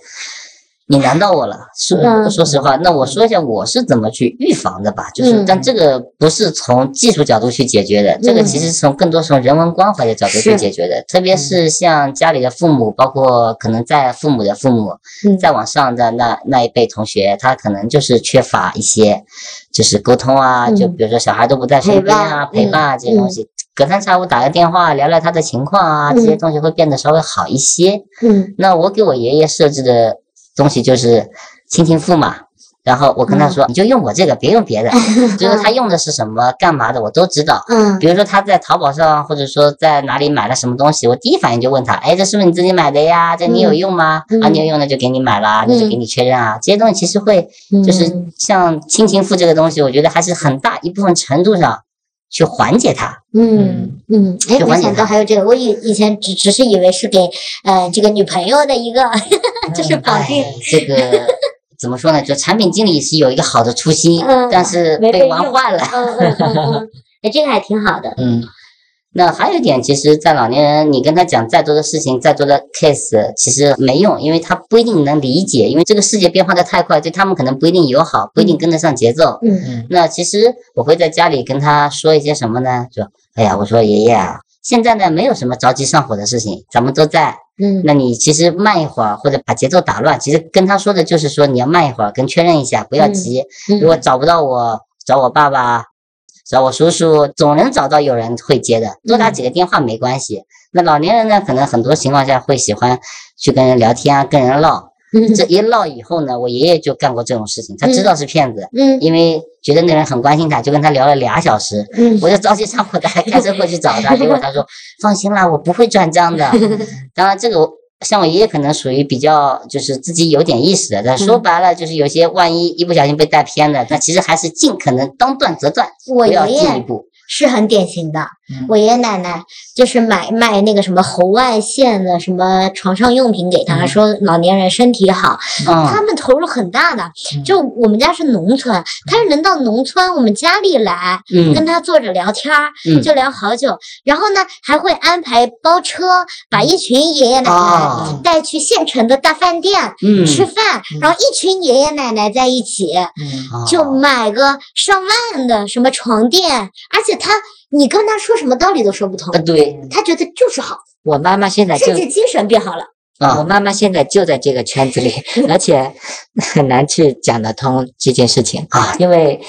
你难到我了。说说实话，那我说一下我是怎么去预防的吧。就是，但这个不是从技术角度去解决的，这个其实从更多从人文关怀的角度去解决的。特别是像家里的父母，包括可能在父母的父母，再往上的那那一辈同学，他可能就是缺乏一些就是沟通啊，就比如说小孩都不在身边啊，陪伴啊这些东西。隔三差五打个电话聊聊他的情况啊，这些东西会变得稍微好一些。嗯，那我给我爷爷设置的东西就是亲情付嘛，然后我跟他说，你就用我这个，别用别的，就是他用的是什么、干嘛的，我都知道。嗯，比如说他在淘宝上或者说在哪里买了什么东西，我第一反应就问他，哎，这是不是你自己买的呀？这你有用吗？啊，你有用的就给你买了，那就给你确认啊。这些东西其实会，就是像亲情付这个东西，我觉得还是很大一部分程度上。去缓解它，嗯嗯，哎，没想到还有这个，我以以前只只是以为是给呃这个女朋友的一个，就是绑定。这个 怎么说呢？就产品经理是有一个好的初心，但是被玩坏了。嗯嗯嗯嗯，哎，这个还挺好的。嗯。那还有一点，其实，在老年人，你跟他讲再多的事情，再多的 case，其实没用，因为他不一定能理解，因为这个世界变化的太快，对他们可能不一定友好，不一定跟得上节奏。嗯嗯。那其实我会在家里跟他说一些什么呢？说，哎呀，我说爷爷啊，现在呢没有什么着急上火的事情，咱们都在。嗯。那你其实慢一会儿，或者把节奏打乱，其实跟他说的就是说你要慢一会儿，跟确认一下，不要急。如果找不到我，找我爸爸。找我叔叔，总能找到有人会接的，多打几个电话没关系。那老年人呢，可能很多情况下会喜欢去跟人聊天啊，跟人唠。这一唠以后呢，我爷爷就干过这种事情，他知道是骗子，嗯，因为觉得那人很关心他，就跟他聊了俩小时，嗯，我就着急上 火的，还开车过去找他，结果他说 放心啦，我不会转账的。当然这个。像我爷爷可能属于比较就是自己有点意识的，但说白了就是有些万一一不小心被带偏了，那其实还是尽可能当断则断，不要进一步。是很典型的，我爷爷奶奶就是买卖那个什么红外线的什么床上用品给他，说老年人身体好，他们投入很大的。就我们家是农村，他是能到农村我们家里来，跟他坐着聊天儿，就聊好久。然后呢，还会安排包车，把一群爷爷奶奶带去县城的大饭店吃饭，然后一群爷爷奶奶在一起，就买个上万的什么床垫，而且。他，你跟他说什么道理都说不通。对，他觉得就是好。我妈妈现在甚至精神变好了。啊，我妈妈现在就在这个圈子里，而且很难去讲得通这件事情啊，因为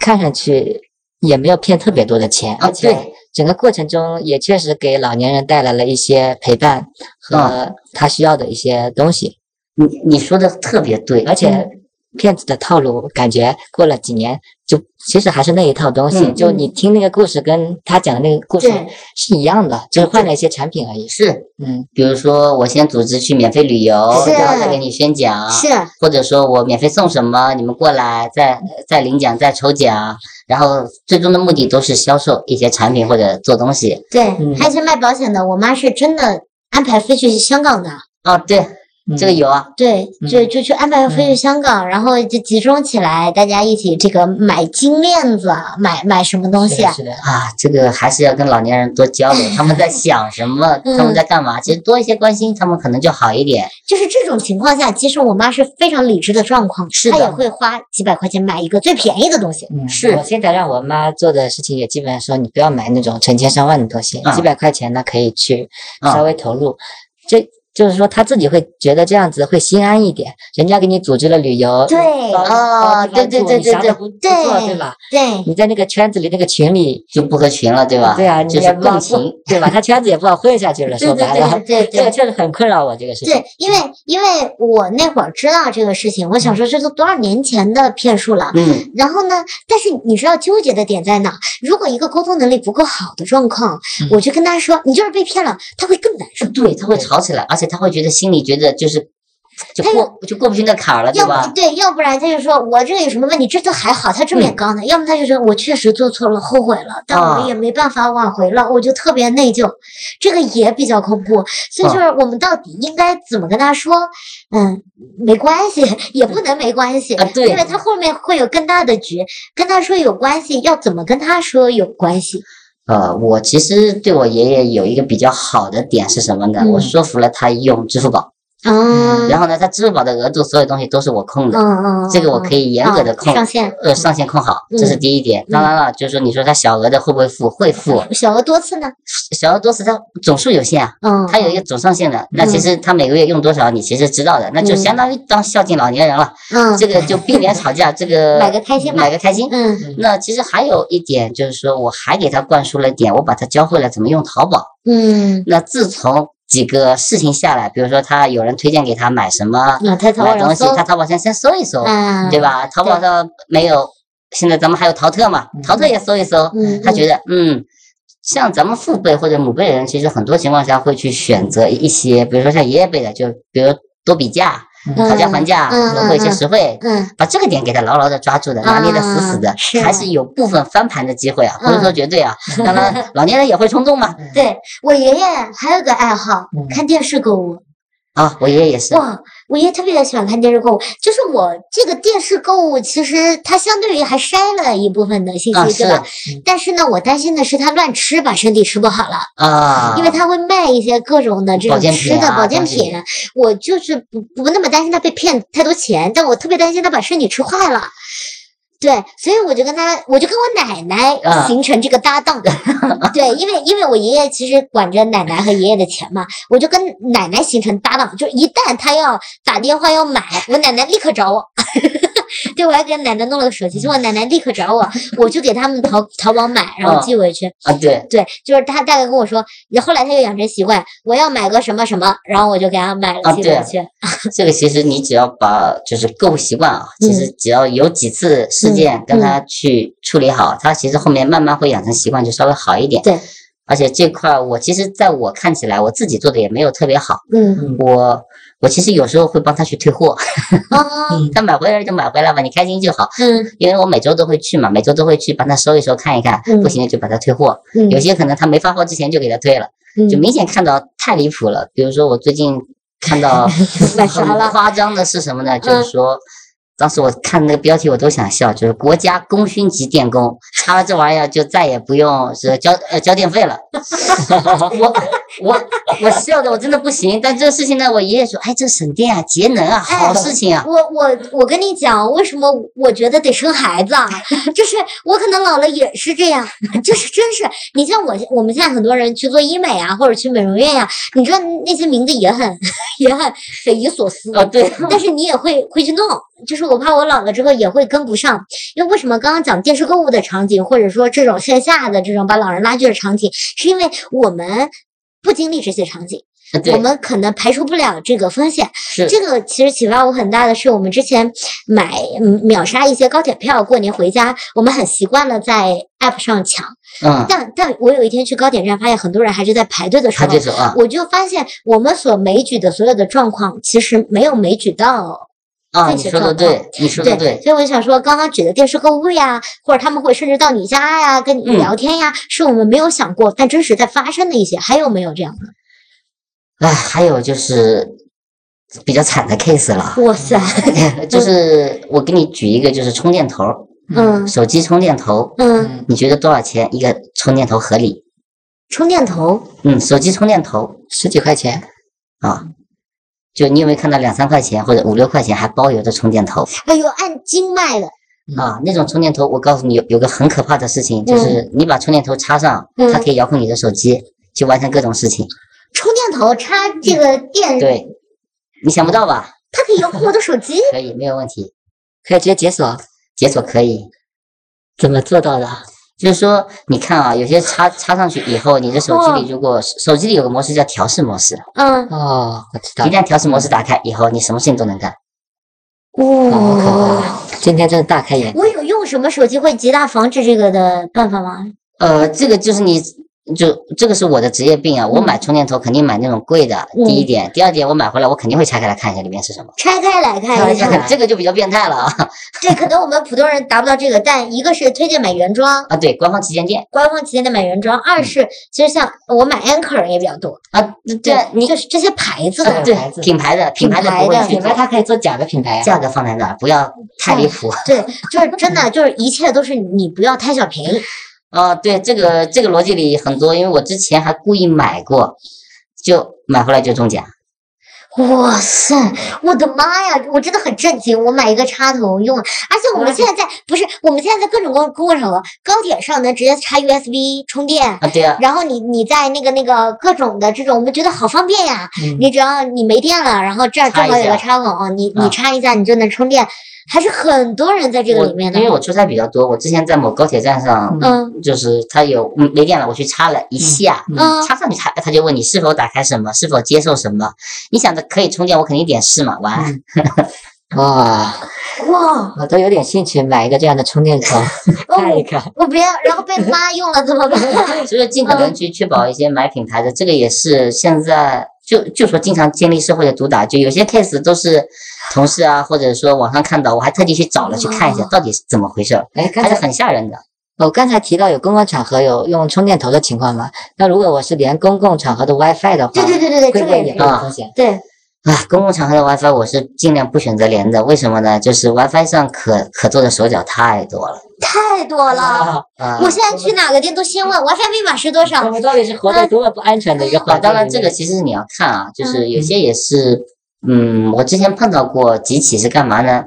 看上去也没有骗特别多的钱，而且整个过程中也确实给老年人带来了一些陪伴和他需要的一些东西。你你说的特别对，而且。骗子的套路，感觉过了几年，就其实还是那一套东西。就你听那个故事，跟他讲的那个故事是一样的，就是换了一些产品而已。是，嗯，比如说我先组织去免费旅游，然后再给你宣讲，是，或者说我免费送什么，你们过来再再领奖再抽奖，然后最终的目的都是销售一些产品或者做东西。对，还有些卖保险的，我妈是真的安排飞去香港的。哦，对。这个有啊，对，就就去安排飞去香港，然后就集中起来，大家一起这个买金链子，买买什么东西啊？啊，这个还是要跟老年人多交流，他们在想什么，他们在干嘛？其实多一些关心，他们可能就好一点。就是这种情况下，其实我妈是非常理智的状况，她也会花几百块钱买一个最便宜的东西。嗯，是我现在让我妈做的事情，也基本上说，你不要买那种成千上万的东西，几百块钱呢可以去稍微投入。这就是说他自己会觉得这样子会心安一点，人家给你组织了旅游，对哦，对对对对对，对对吧？对，你在那个圈子里那个群里就不合群了，对吧？对啊，就是共情，对吧？他圈子也不好混下去了，说白了，对对对，这个确实很困扰我这个事情。对，因为因为我那会儿知道这个事情，我想说这都多少年前的骗术了，嗯，然后呢，但是你知道纠结的点在哪？如果一个沟通能力不够好的状况，我就跟他说你就是被骗了，他会更难受，对他会吵起来，而且他会觉得心里。觉得就是，就过就过不去那坎儿了，对吧？对，要不然他就说我这个有什么问题？这都还好，他正面刚的。要么他就说我确实做错了，后悔了，但我们也没办法挽回了，我就特别内疚。这个也比较恐怖。所以就是我们到底应该怎么跟他说？嗯，没关系，也不能没关系，对，因为他后面会有更大的局。跟他说有关系，要怎么跟他说有关系？呃，我其实对我爷爷有一个比较好的点是什么呢？我说服了他用支付宝。啊，然后呢，他支付宝的额度，所有东西都是我控的，嗯嗯，这个我可以严格的控上限，呃，上限控好，这是第一点。当然了，就是说，你说他小额的会不会付？会付。小额多次呢？小额多次，它总数有限啊，嗯，它有一个总上限的。那其实他每个月用多少，你其实知道的，那就相当于当孝敬老年人了。嗯，这个就避免吵架，这个 买个开心，买个开心。嗯，那其实还有一点就是说，我还给他灌输了点，我把他教会了怎么用淘宝。嗯，那自从。几个事情下来，比如说他有人推荐给他买什么买东西，他淘宝上先搜一搜，对吧？淘宝上没有，现在咱们还有淘特嘛，淘特也搜一搜，他觉得嗯，像咱们父辈或者母辈人，其实很多情况下会去选择一些，比如说像爷爷辈的，就比如多比价。讨价还价，优惠且实惠，把这个点给他牢牢的抓住的，拿捏的死死的，还是有部分翻盘的机会啊，不是说绝对啊。当然，老年人也会冲动嘛。对我爷爷还有个爱好，看电视购物。啊，我爷爷也是。哇，我爷爷特别喜欢看电视购物，就是我这个电视购物，其实它相对于还筛了一部分的信息，对吧？但是呢，我担心的是他乱吃，把身体吃不好了啊。因为他会卖一些各种的这种吃的保健品，我就是不不那么担心他被骗太多钱，但我特别担心他把身体吃坏了。对，所以我就跟他，我就跟我奶奶形成这个搭档。对，因为因为我爷爷其实管着奶奶和爷爷的钱嘛，我就跟奶奶形成搭档，就一旦他要打电话要买，我奶奶立刻找我。对，我还给奶奶弄了个手机，结果奶奶立刻找我，我就给他们淘淘宝买，然后寄回去。啊，对对，就是他大概跟我说，你后来他又养成习惯，我要买个什么什么，然后我就给他买了寄回去。这个其实你只要把就是购物习惯啊，其实只要有几次事件跟他去处理好，他其实后面慢慢会养成习惯，就稍微好一点。对，而且这块我其实在我看起来，我自己做的也没有特别好。嗯，我。我其实有时候会帮他去退货，他买回来就买回来吧，你开心就好。嗯，因为我每周都会去嘛，每周都会去帮他收一收，看一看，不行就把他退货。嗯，有些可能他没发货之前就给他退了，就明显看到太离谱了。比如说我最近看到 很夸张的是什么呢？就是说。当时我看那个标题，我都想笑，就是国家功勋级电工，插了这玩意儿就再也不用是交呃交电费了。我我我笑的我真的不行。但这个事情呢，我爷爷说，哎，这省电啊，节能啊，好事情啊。我我我跟你讲，为什么我觉得得生孩子啊？就是我可能老了也是这样，就是真是。你像我我们现在很多人去做医美啊，或者去美容院呀，你知道那些名字也很也很匪夷所思啊。对。但是你也会会去弄。就是我怕我老了之后也会跟不上，因为为什么刚刚讲电视购物的场景，或者说这种线下的这种把老人拉锯的场景，是因为我们不经历这些场景，我们可能排除不了这个风险。这个其实启发我很大的是，我们之前买秒杀一些高铁票，过年回家，我们很习惯了在 app 上抢。嗯。但但我有一天去高铁站，发现很多人还是在排队的时候，我就发现我们所枚举的所有的状况，其实没有枚举到。啊，你说的对，你说的对，所以我就想说，刚刚举的电视购物呀，或者他们会甚至到你家呀，跟你聊天呀，是我们没有想过，但真实在发生的一些，还有没有这样的？哎，还有就是比较惨的 case 了。哇塞，就是我给你举一个，就是充电头，嗯，手机充电头，嗯，你觉得多少钱一个充电头合理？充电头，嗯，手机充电头十几块钱啊。就你有没有看到两三块钱或者五六块钱还包邮的充电头？哎呦，按斤卖的啊！那种充电头，我告诉你有有个很可怕的事情，就是你把充电头插上，它可以遥控你的手机，去完成各种事情。充电头插这个电，对，你想不到吧？它可以遥控我的手机。可以，没有问题，可以直接解锁，解锁可以。怎么做到的？就是说，你看啊，有些插插上去以后，你的手机里如果手机里有个模式叫调试模式，嗯，哦，我知道一。旦调试模式打开以后，你什么事情都能干。哇，今天真的大开眼界。我有用什么手机会极大防止这个的办法吗？呃，这个就是你，就这个是我的职业病啊。我买充电头肯定买那种贵的，嗯第一点，第二点，我买回来我肯定会拆开来看一下里面是什么。拆开来看一下，这个就比较变态了啊！对可能我们普通人达不到这个，但一个是推荐买原装，啊，对，官方旗舰店官方旗舰店买原装；二是其实像我买 Anchor 也比较多，啊，对啊，你就是这些牌子的，啊对牌子品牌的品牌的不会去品牌它可以做假的品牌啊。价格放在那儿，不要太离谱。对，就是真的就是一切都是你不要贪小便宜。啊，对，这个这个逻辑里很多，因为我之前还故意买过，就买回来就中奖。哇塞，我的妈呀！我真的很震惊。我买一个插头用，而且我们现在在不是我们现在在各种公公共场合，高铁上能直接插 USB 充电，啊，对啊，然后你你在那个那个各种的这种，我们觉得好方便呀。嗯你只要你没电了，然后这儿正好有个插孔，你你啊插一下你就能充电，还是很多人在这个里面的因。为我出差比较多，我之前在某高铁站上，嗯就是它有嗯没电了，我去插了一下，嗯插上去它它就问你是否打开什么，是否接受什么。你想着可以充电，我肯定点是嘛，完。哇，哇，我都有点兴趣买一个这样的充电头 看一看。我不要，然后被妈用了怎么办？所以尽可能去确保一些买品牌的，这个也是现在就就说经常经历社会的毒打，就有些 case 都是同事啊，或者说网上看到，我还特地去找了去看一下到底是怎么回事儿，哎，还是很吓人的。我刚才提到有公共场合有用充电头的情况吗？那如果我是连公共场合的 WiFi 的话，对对对对对，会不会也这个也有风险？对，啊，公共场合的 WiFi 我是尽量不选择连的，为什么呢？就是 WiFi 上可可做的手脚太多了太多了。我现在去哪个店都先问 WiFi 密码是多我少。们到底是活在多么不安全的一个啊，环境？当然这个其实你要看啊，就是有些也是，嗯，我之前碰到过几起是干嘛呢？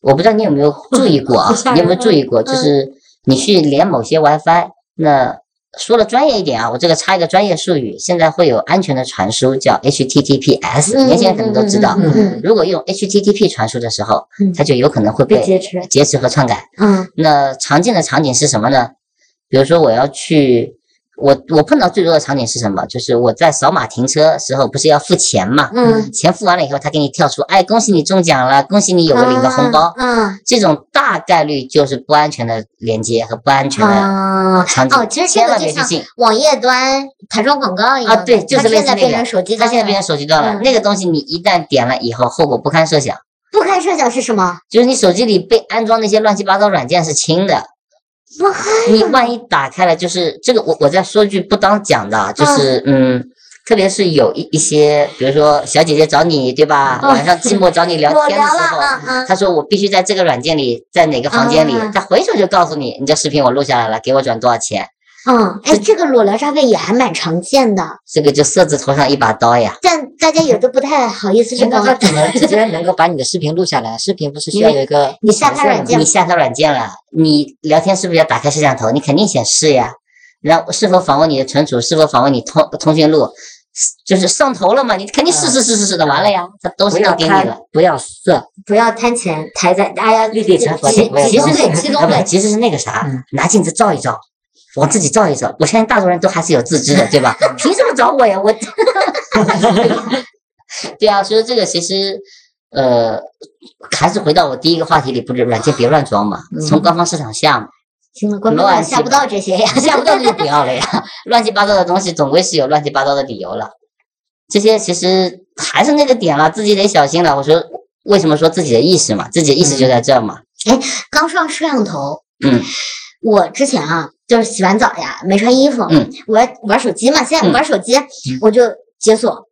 我不知道你有没有注意过啊？你有没有注意过？就是你去连某些 WiFi，那说的专业一点啊，我这个插一个专业术语，现在会有安全的传输叫 HTTPS，嗯年轻人可能都知道。嗯嗯如果用 HTTP 传输的时候嗯，它就有可能会被被劫持劫持和篡改。嗯那常见的场景是什么呢？比如说我要去，我我碰到最多的场景是什么？就是我在扫码停车时候，不是要付钱嘛？嗯，钱付完了以后，他给你跳出，哎，恭喜你中奖了，恭喜你有个领个红包。嗯这种大概率就是不安全的连接和不安全的啊。场景，哦，其实千万别去信。网页端弹窗广告一样啊对就是它现在变类似那个成手机端了，它现在变成手机端了，嗯那个东西你一旦点了以后，后果不堪设想。不堪设想是什么？就是你手机里被安装那些乱七八糟软件是轻的，哇，你万一打开了，就是这个我我再说句不当讲的啊，就是嗯，特别是有一一些，比如说小姐姐找你对吧，嗯。晚上寂寞找你聊天的时候！她说我必须在这个软件里，在哪个房间里啊，她回手就告诉你，你这视频我录下来了，给我转多少钱，嗯，哎，这个裸聊诈骗也还蛮常见的，这个就色字头上一把刀呀。但大家有的不太好意思去搞那他。怎么直接能够把你的视频录下来？视频不是需要有一个你下载软件你下载软件了，你聊天是不是要打开摄像头？你肯定显示呀。然后是否访问你的存储？是否访问你通通讯录？就是上头了嘛？你肯定是是是是是的，完了呀，他都是不要给你了。，不要色，不要贪钱，抬在哎呀，立地成佛其其实是对，其中啊不对，其实是那个啥嗯，拿镜子照一照，往自己照一照。我相信大多人都还是有自知的，对吧？凭什么找我呀？我，对啊，所以这个其实，呃，还是回到我第一个话题里，不是软件别乱装嘛，从官方市场下嘛，乱下不到这些呀。下不到就不要了呀。乱七八糟的东西总归是有乱七八糟的理由了。这些其实还是那个点了，自己得小心了。我说为什么说自己的意识嘛？自己的意识就在这儿嘛。刚上摄像头，嗯，我之前啊，就是洗完澡呀，没穿衣服，嗯，我玩手机嘛，现在嗯玩手机，我就解锁。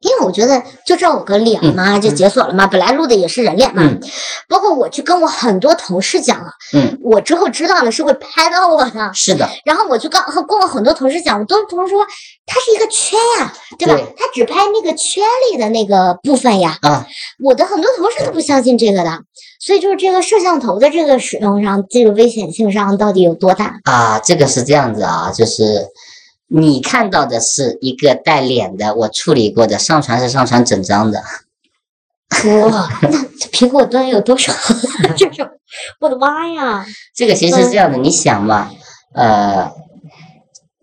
因为我觉得就照我个脸嘛，就解锁了嘛。本来录的也是人脸嘛，嗯包括我去跟我很多同事讲了，嗯，我之后知道了是会拍到我的。是的，然后我就跟和跟我很多同事讲，我都同事说他是一个圈呀，对吧？对它只拍那个圈里的那个部分呀。啊，我的很多同事都不相信这个的，所以就是这个摄像头的这个使用上，这个危险性上到底有多大？啊，这个是这样子啊，就是，你看到的是一个带脸的，我处理过的，上传是上传整张的。哇，那苹果端有多少 这种？我的妈呀！这个其实是这样的，你想嘛，呃，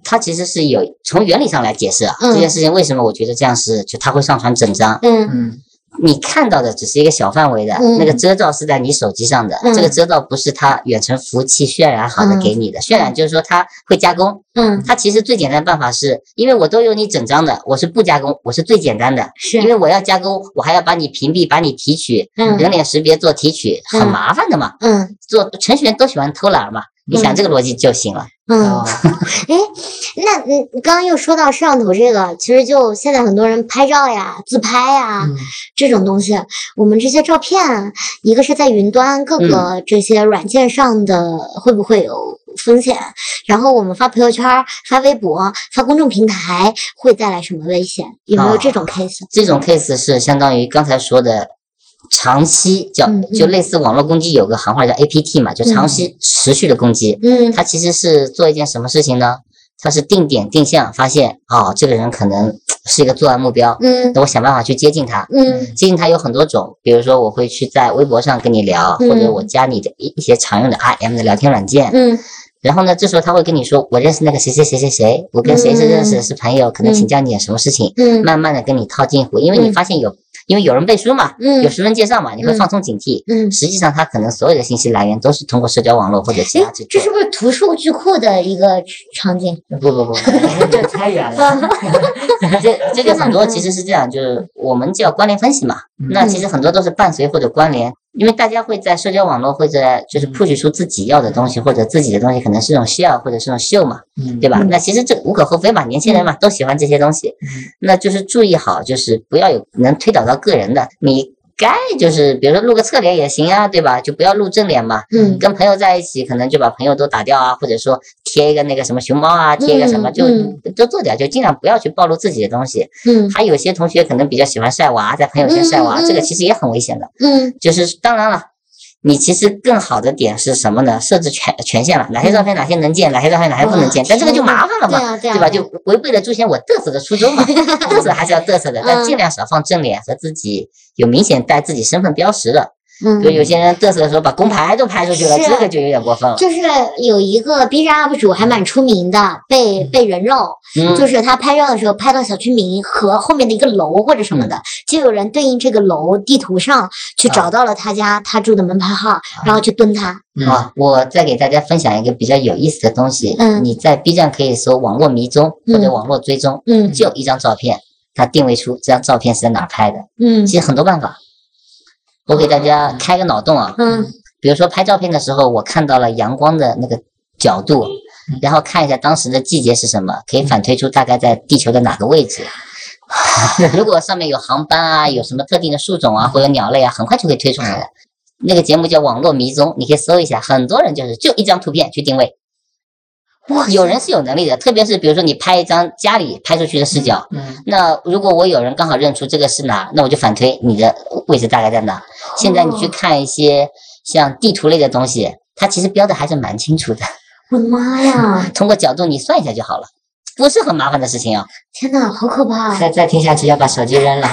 它其实是有从原理上来解释啊，这件事情为什么我觉得这样是，就它会上传整张。嗯嗯你看到的只是一个小范围的，嗯。那个遮罩是在你手机上的，嗯。这个遮罩不是它远程服务器渲染好的给你的，渲染就是说它会加工，嗯，它其实最简单的办法是，因为我都有你整张的，我是不加工，我是最简单的，是。因为我要加工，我还要把你屏蔽，把你提取，嗯。人脸识别做提取，很嗯麻烦的嘛，嗯。做程序员都喜欢偷懒嘛，你想嗯这个逻辑就行了。嗯，哦 哎，那你你刚刚又说到摄像头这个，其实就现在很多人拍照呀、自拍呀、嗯这种东西，我们这些照片，一个是在云端各个这些软件上的会不会有风险？然后我们发朋友圈、发微博、发公众平台会带来什么危险？有没有这种 case？这种 case 是相当于刚才说的长期叫就类似网络攻击有个行话叫 APT 嘛，就长期持续的攻击。嗯它其实是做一件什么事情呢？它是定点定向，发现哦，这个人可能是一个作案目标，嗯那我想办法去接近他。嗯接近他有很多种，比如说我会去在微博上跟你聊，嗯或者我加你的一一些常用的 IM 的聊天软件。嗯然后呢，这时候他会跟你说，我认识那个谁谁谁谁谁，我跟谁是认识是朋友，可能请教你点什么事情，嗯慢慢的跟你套近乎，因为你嗯发现有，因为有人背书嘛，嗯有熟人介绍嘛，你会放松警惕。嗯。实际上，他可能所有的信息来源都是通过社交网络或者其哎他去，做。这是不是图数据库的一个场景？不不不，这太远了。这这个很多其实是这样，就是我们叫关联分析嘛。嗯那其实很多都是伴随或者关联，因为大家会在社交网络或者就是 push 出自己要的东西，或者自己的东西可能是这种 share 或者是这种秀嘛，嗯对吧？嗯那其实这无可厚非嘛，年轻人嘛都喜欢这些东西。那就是注意好，就是不要有能推导到个人的，你该就是比如说露个侧脸也行啊，对吧？就不要露正脸嘛。嗯跟朋友在一起，可能就把朋友都打掉啊，或者说贴一个那个什么熊猫啊，贴一个什么，就嗯就做掉，就尽量不要去暴露自己的东西。嗯还有些同学可能比较喜欢晒娃，在朋友圈晒娃，这个其实也很危险的。嗯就是当然了，你其实更好的点是什么呢？设置权权限了，哪些照片哪些能见，哪些照片哪些不能见，但这个就麻烦了嘛，对啊对啊吧？就违背了之前我嘚瑟的初衷嘛，嘚瑟还是要嘚瑟的，但嗯尽量少放正脸和自己有明显带自己身份标识的。嗯就有些人嘚瑟的时候把工牌都拍出去了，这个就有点过分了。就是有一个 B 站 UP 主还蛮出名的，被被人肉，嗯，就是他拍照的时候拍到小区名和后面的一个楼或者什嗯么的，就有人对应这个楼地图上去找到了他家他住的门牌号，然后去蹲他。啊，我再给大家分享一个比较有意思的东西。嗯你在 B 站可以搜“网络迷踪”或者“嗯网络追踪”，嗯就一张照片，它定位出这张照片是在哪儿拍的。嗯其实很多办法，我给大家开个脑洞啊。嗯比如说拍照片的时候，我看到了阳光的那个角度，然后看一下当时的季节是什么，可以反推出大概在地球的哪个位置。如果上面有航班啊，有什么特定的树种啊，或者鸟类啊，很快就可以推出来了。那个节目叫《网络迷踪》，你可以搜一下，很多人就是就一张图片去定位。哇，有人是有能力的，特别是比如说你拍一张家里拍出去的视角，嗯那如果我有人刚好认出这个是哪，那我就反推你的位置大概在哪。现在你去看一些像地图类的东西，它其实标的还是蛮清楚的，我的妈呀！通过角度你算一下就好了，不是很麻烦的事情啊。天呐，好可怕！啊再再听下去要把手机扔了。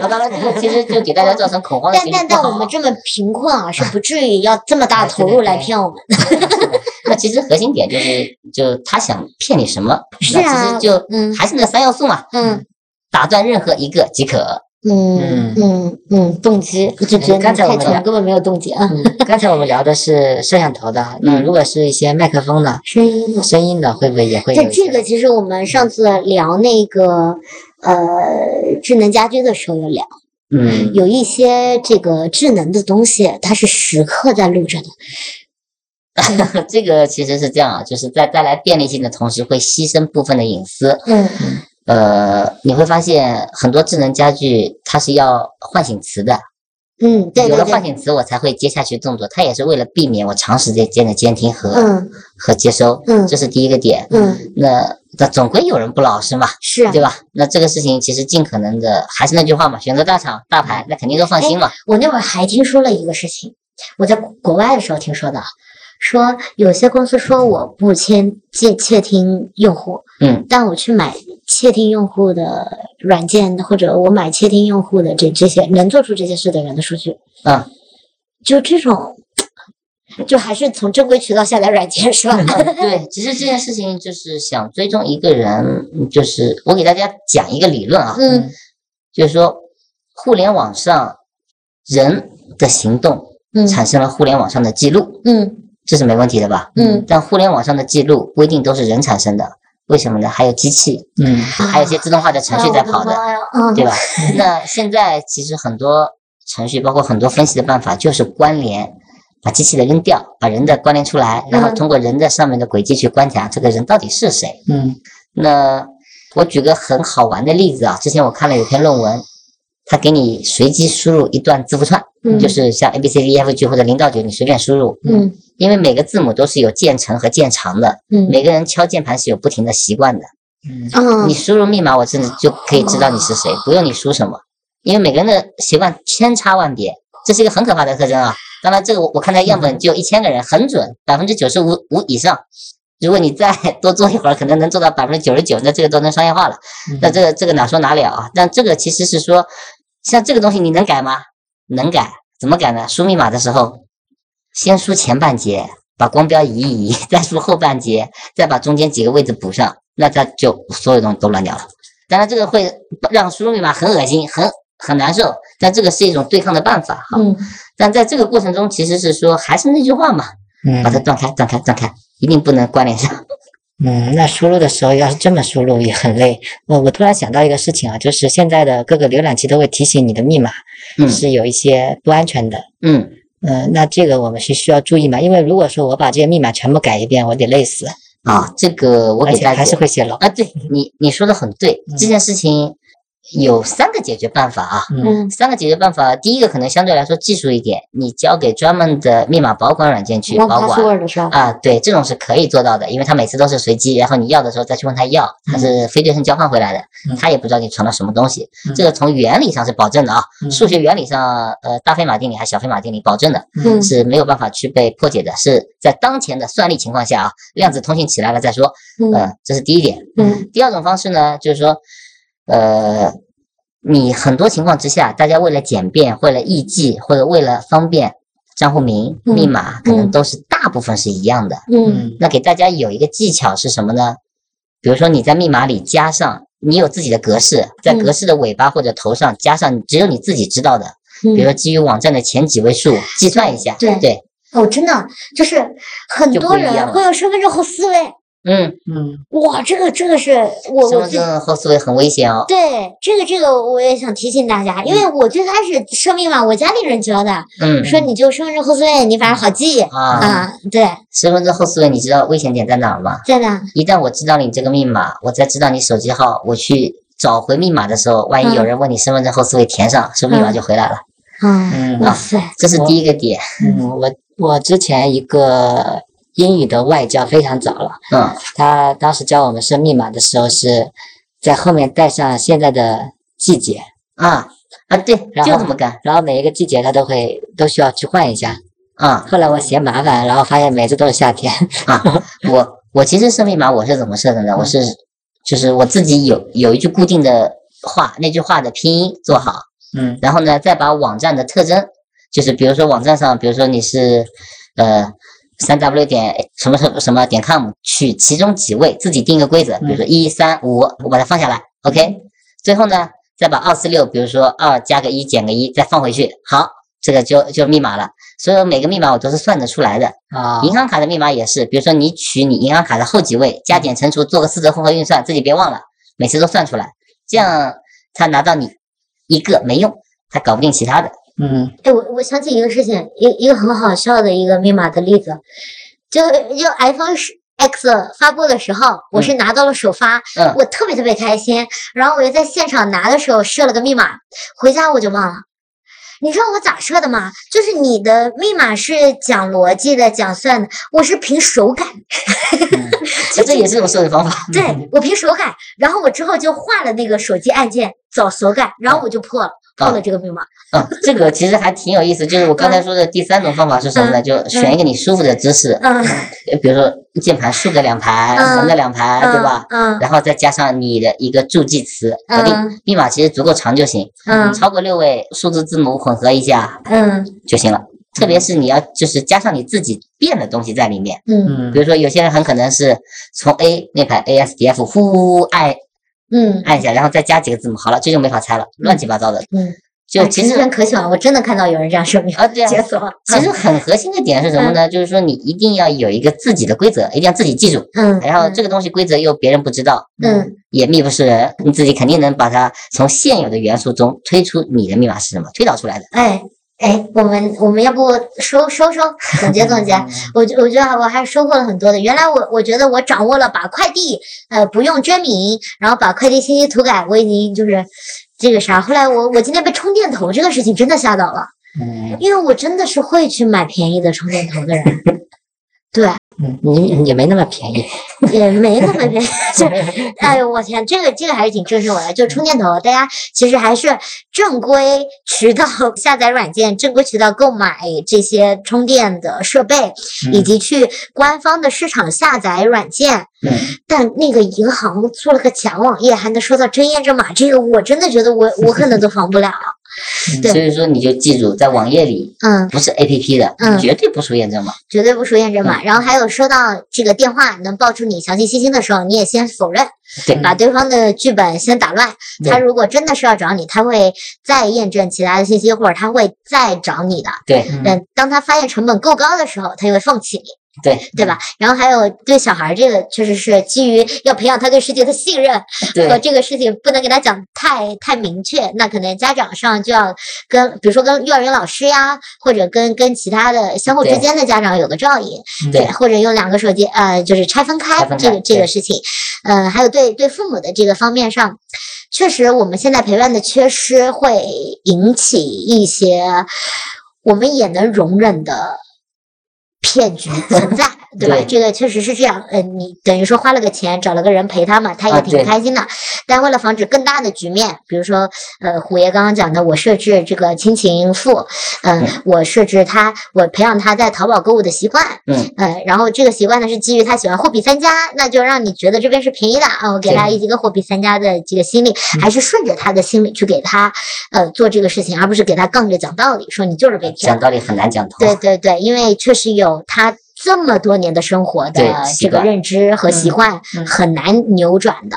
那当然，这其实就给大家造成恐慌的但但但我们这么贫困啊，是 不至于要这么大投入来骗我们。那其实核心点就是，就他想骗你什么，是啊那其实就嗯还是那三要素嘛，嗯打断任何一个即可。嗯嗯嗯，动机，我就觉得刚才我们聊根本没有动机啊。嗯，刚才我们聊的是摄像头的，那如果是一些麦克风的、声音声音的，会不会也会有对？这个，其实我们上次聊那个呃智能家居的时候有聊，嗯，有一些这个智能的东西，它是时刻在录着的。这个其实是这样啊，就是在带来便利性的同时，会牺牲部分的隐私。嗯呃，你会发现很多智能家具它是要唤醒词的，嗯，对对有了唤，醒词，我才会接下去动作。它也是为了避免我长时间的监听和、嗯和接收，嗯这是第一个点。嗯，那那总归有人不老实嘛，是啊。对吧？那这个事情其实尽可能的，还是那句话嘛，选择大厂大牌，那肯定都放心嘛。我那会儿还听说了一个事情，我在国外的时候听说的，说有些公司说我不签窃窃听用户，嗯，但我去买窃听用户的软件，或者我买窃听用户的这这些能做出这些事的人的数据，啊，就这种，就还是从正规渠道下载软件是吧？对，其实这件事情就是想追踪一个人，就是我给大家讲一个理论啊，嗯就是说互联网上人的行动嗯产生了互联网上的记录，嗯这是没问题的吧？嗯但互联网上的记录不一定都是人产生的，为什么呢？还有机器，嗯还有一些自动化的程序在跑的，嗯，对吧？那现在其实很多程序，包括很多分析的办法，就是关联，把机器的扔掉，把人的关联出来，然后嗯通过人的上面的轨迹去观察这个人到底是谁。嗯那我举个很好玩的例子啊，之前我看了有篇论文，他给你随机输入一段字符串，嗯就是像 A B C D E F G 或者零到九，你随便输入，嗯因为每个字母都是有渐长和渐长的，嗯每个人敲键盘是有不停的习惯的。嗯嗯你输入密码，我甚至就可以知道你是谁，不用你输什么，因为每个人的习惯千差万别，这是一个很可怕的特征啊。当然，这个我我看它样本就有一千个人，很准，百分之九十五五以上。如果你再 多做一会儿，可能能做到百分之九十九，那这个都能商业化了。那这个这个哪说哪了啊？但这个其实是说，像这个东西你能改吗？能改，怎么改呢？输密码的时候，先输前半截，把光标移一移，再输后半截，再把中间几个位置补上，那它就所有东西都乱掉了。当然，这个会让输入密码很恶心，很很难受，但这个是一种对抗的办法哈。嗯但在这个过程中，其实是说还是那句话嘛，把它嗯断开、断开、断开，一定不能关联上。嗯，那输入的时候要是这么输入也很累。我我突然想到一个事情啊，就是现在的各个浏览器都会提醒你的密码嗯是有一些不安全的。嗯，嗯，那这个我们是需要注意嘛？因为如果说我把这些密码全部改一遍，我得累死，啊，这个我而且给大家还是会泄露。啊，对你你说的很对，这件事情有三个解决办法啊。嗯。嗯。三个解决办法，第一个可能相对来说技术一点，你交给专门的密码保管软件去保管？啊，对，这种是可以做到的，因为它每次都是随机，然后你要的时候再去问他要，它是非对称交换回来的，嗯。他也不知道你传了什么东西，嗯。这个从原理上是保证的啊，嗯。数学原理上，呃，大飞马定理还是小飞马定理保证的，嗯。是没有办法去被破解的，是在当前的算力情况下啊，量子通信起来了再说，嗯。呃，这是第一点。嗯。第二种方式呢，就是说，呃，你很多情况之下，大家为了简便、为了易记或者为了方便，账户名、嗯密码可能嗯都是大部分是一样的。嗯那给大家有一个技巧是什么呢？比如说你在密码里加上你有自己的格式，在嗯格式的尾巴或者头上加上只有你自己知道的，比如说嗯，基于网站的前几位数计算一下。对对，哦，真的就是很多人会有身份证后四位，嗯，嗯哇，这个这个是我身份证后四位很危险哦。对这个这个我也想提醒大家，因为我最开始设密码，我家里人教的，嗯说你就身份证后四位，你反正好记啊，啊。对，身份证后四位你知道危险点在哪儿吗？在哪？一旦我知道你这个密码，我再知道你手机号，我去找回密码的时候，万一有人问你身份证后四位填上，是不是密码就回来了？啊，嗯哇塞，这是第一个点。嗯，我我之前一个英语的外教非常早了，嗯他当时教我们设密码的时候是在后面带上现在的季节，啊啊，对，然就这么干然后每一个季节他都会都需要去换一下。啊后来我嫌麻烦，然后发现每次都是夏天。啊！我我其实设密码我是怎么设的呢？我是就是我自己有有一句固定的话，那句话的拼音做好，嗯然后呢再把网站的特征，就是比如说网站上，比如说你是呃三 w 点什么什么什么点 com 取其中几位，自己定一个规则，比如说一三五，我把它放下来，OK，最后呢再把二四六，比如说二加个一减个一，再放回去，好，这个就就密码了。所以每个密码我都是算得出来的。啊，银行卡的密码也是，比如说你取你银行卡的后几位，加减乘除，做个四则混合运算，自己别忘了，每次都算出来，这样他拿到你一个没用，他搞不定其他的。嗯哎，我我想起一个事情，一一个很好笑的一个密码的例子，就就 iPhone 十 X 发布的时候，我是拿到了首发，嗯我特别特别开心，然后我就在现场拿的时候设了个密码，回家我就忘了。你知道我咋设的吗？就是你的密码是讲逻辑的、讲算的，我是凭手感，其实这也是一种设置方法。对我凭手感，然后我之后就换了那个手机按键找手感，然后我就破了。破了这个密码。啊，这个其实还挺有意思，就是我刚才说的第三种方法是什么呢？就选一个你舒服的姿势，嗯比如说键盘竖个两排，嗯横个两排，对吧？嗯然后再加上你的一个助记词，搞定嗯。密码其实足够长就行，嗯超过六位数字字母混合一下嗯就行了。特别是你要就是加上你自己变的东西在里面，嗯比如说有些人很可能是从 A 那排 A S D F 呼按嗯按一下，然后再加几个字母，好了，这就没法猜了，乱七八糟的。嗯，就其实可喜欢，我真的看到有人这样说明啊，对啊，解锁。其实很核心的点是什么呢？就是说你一定要有一个自己的规则，一定要自己记住。嗯，然后这个东西规则又别人不知道，嗯也密不示人，你自己肯定能把它从现有的元素中推出你的密码是什么，推导出来的。哎哎，我们我们要不收收收，总结总结。我觉我觉得我还是收获了很多的。原来我我觉得我掌握了把快递呃不用真名，然后把快递信息涂改，我已经就是这个啥。后来我我今天被充电头这个事情真的吓到了，嗯，因为我真的是会去买便宜的充电头的人。你也没那么便宜。也没那么便宜，就，哎呦我天，这个这个还是挺震慑我的。就充电头，大家其实还是正规渠道下载软件，正规渠道购买这些充电的设备，以及去官方的市场下载软件。嗯但那个银行做了个假网页，还能收到真验证码，这个我真的觉得我我可能都防不了。对所以说你就记住，在网页里嗯，不是 A P P 的，嗯绝对不输验证码。绝对不输验证码。然后还有收到这个电话能报出你详细信息的时候，你也先否认。对把对方的剧本先打乱。他如果真的是要找你，他会再验证其他的信息，或者他会再找你的。对嗯，当他发现成本够高的时候，他就会放弃你，对对吧？然后还有对小孩儿这个，确实是基于要培养他对世界的信任和对这个事情不能给他讲太太明确，那可能家长上就要跟，比如说跟幼儿园老师呀，或者跟跟其他的相互之间的家长有个照应。对或者用两个手机，呃，就是拆分开拆分开这个这个事情，呃，还有对对父母的这个方面上，确实我们现在陪伴的缺失会引起一些我们也能容忍的骗局存在，对吧？对这个确实是这样，呃，你等于说花了个钱找了个人陪他嘛，他也挺开心的。但为了防止更大的局面，比如说，呃，虎爷刚刚讲的，我设置这个亲情付，嗯、嗯我设置他，我培养他在淘宝购物的习惯，嗯呃，然后这个习惯呢是基于他喜欢货比三家，那就让你觉得这边是便宜的啊，我给他一个货比三家的这个心理，嗯还是顺着他的心理去给他呃做这个事情，而不是给他杠着讲道理，说你就是被骗了。讲道理很难讲通。对对对，因为确实有他这么多年的生活的这个认知和习惯，嗯。很难扭转的。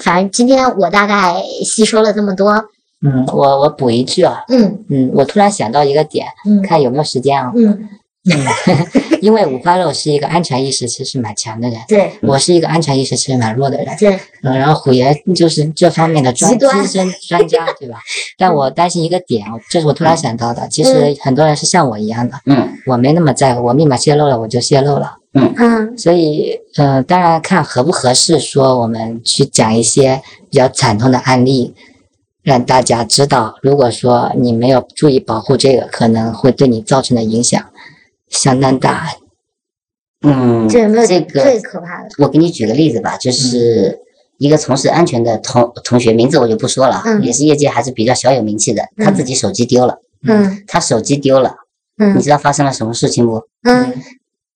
反正今天我大概吸收了这么多，嗯，我我补一句啊，嗯。嗯，我突然想到一个点，嗯。看有没有时间啊？嗯，因为五花肉是一个安全意识其实蛮强的人，对。我是一个安全意识其实蛮弱的人。对，嗯，然后虎爷就是这方面的专资深专家，对吧？但我担心一个点，这是我突然想到的，其实很多人是像我一样的，嗯。我没那么在乎，我密码泄露了我就泄露了。嗯。所以，呃，当然看合不合适，说我们去讲一些比较惨痛的案例，让大家知道，如果说你没有注意保护这个，可能会对你造成的影响相当大。嗯，这有没有这最个可怕的？我给你举个例子吧，就是一个从事安全的同同学，名字我就不说了，嗯也是业界还是比较小有名气的。他自己手机丢了，嗯他手机丢了，嗯你嗯知道发生了什么事情不？嗯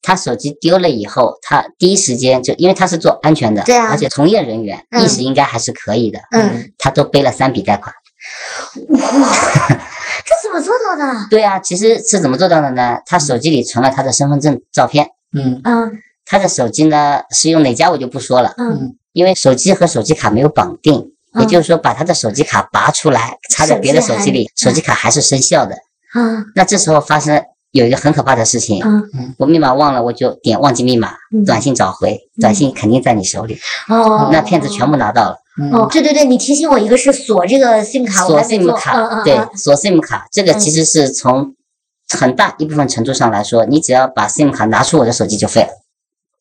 他手机丢了以后，他第一时间就因为他是做安全的，对啊而且从业人员嗯意识应该还是可以的，嗯，他都背了三笔贷款。这怎么做到的？对啊，其实是怎么做到的呢？他手机里存了他的身份证照片，嗯。嗯。他的手机呢是用哪家我就不说了，嗯。因为手机和手机卡没有绑定，嗯。也就是说把他的手机卡拔出来插在别的手机里，手机手机卡还是生效的。嗯。那这时候发生有一个很可怕的事情，嗯。我密码忘了，我就点忘记密码，嗯。短信找回，短信肯定在你手里，哦，那骗子全部拿到了。哦，对对对，你提醒我，一个是锁这个 SIM 卡，我锁 SIM 卡，嗯对，嗯锁 SIM 卡，这个嗯其实是从很大一部分程度上来说，你只要把 SIM 卡拿出我的手机就废了，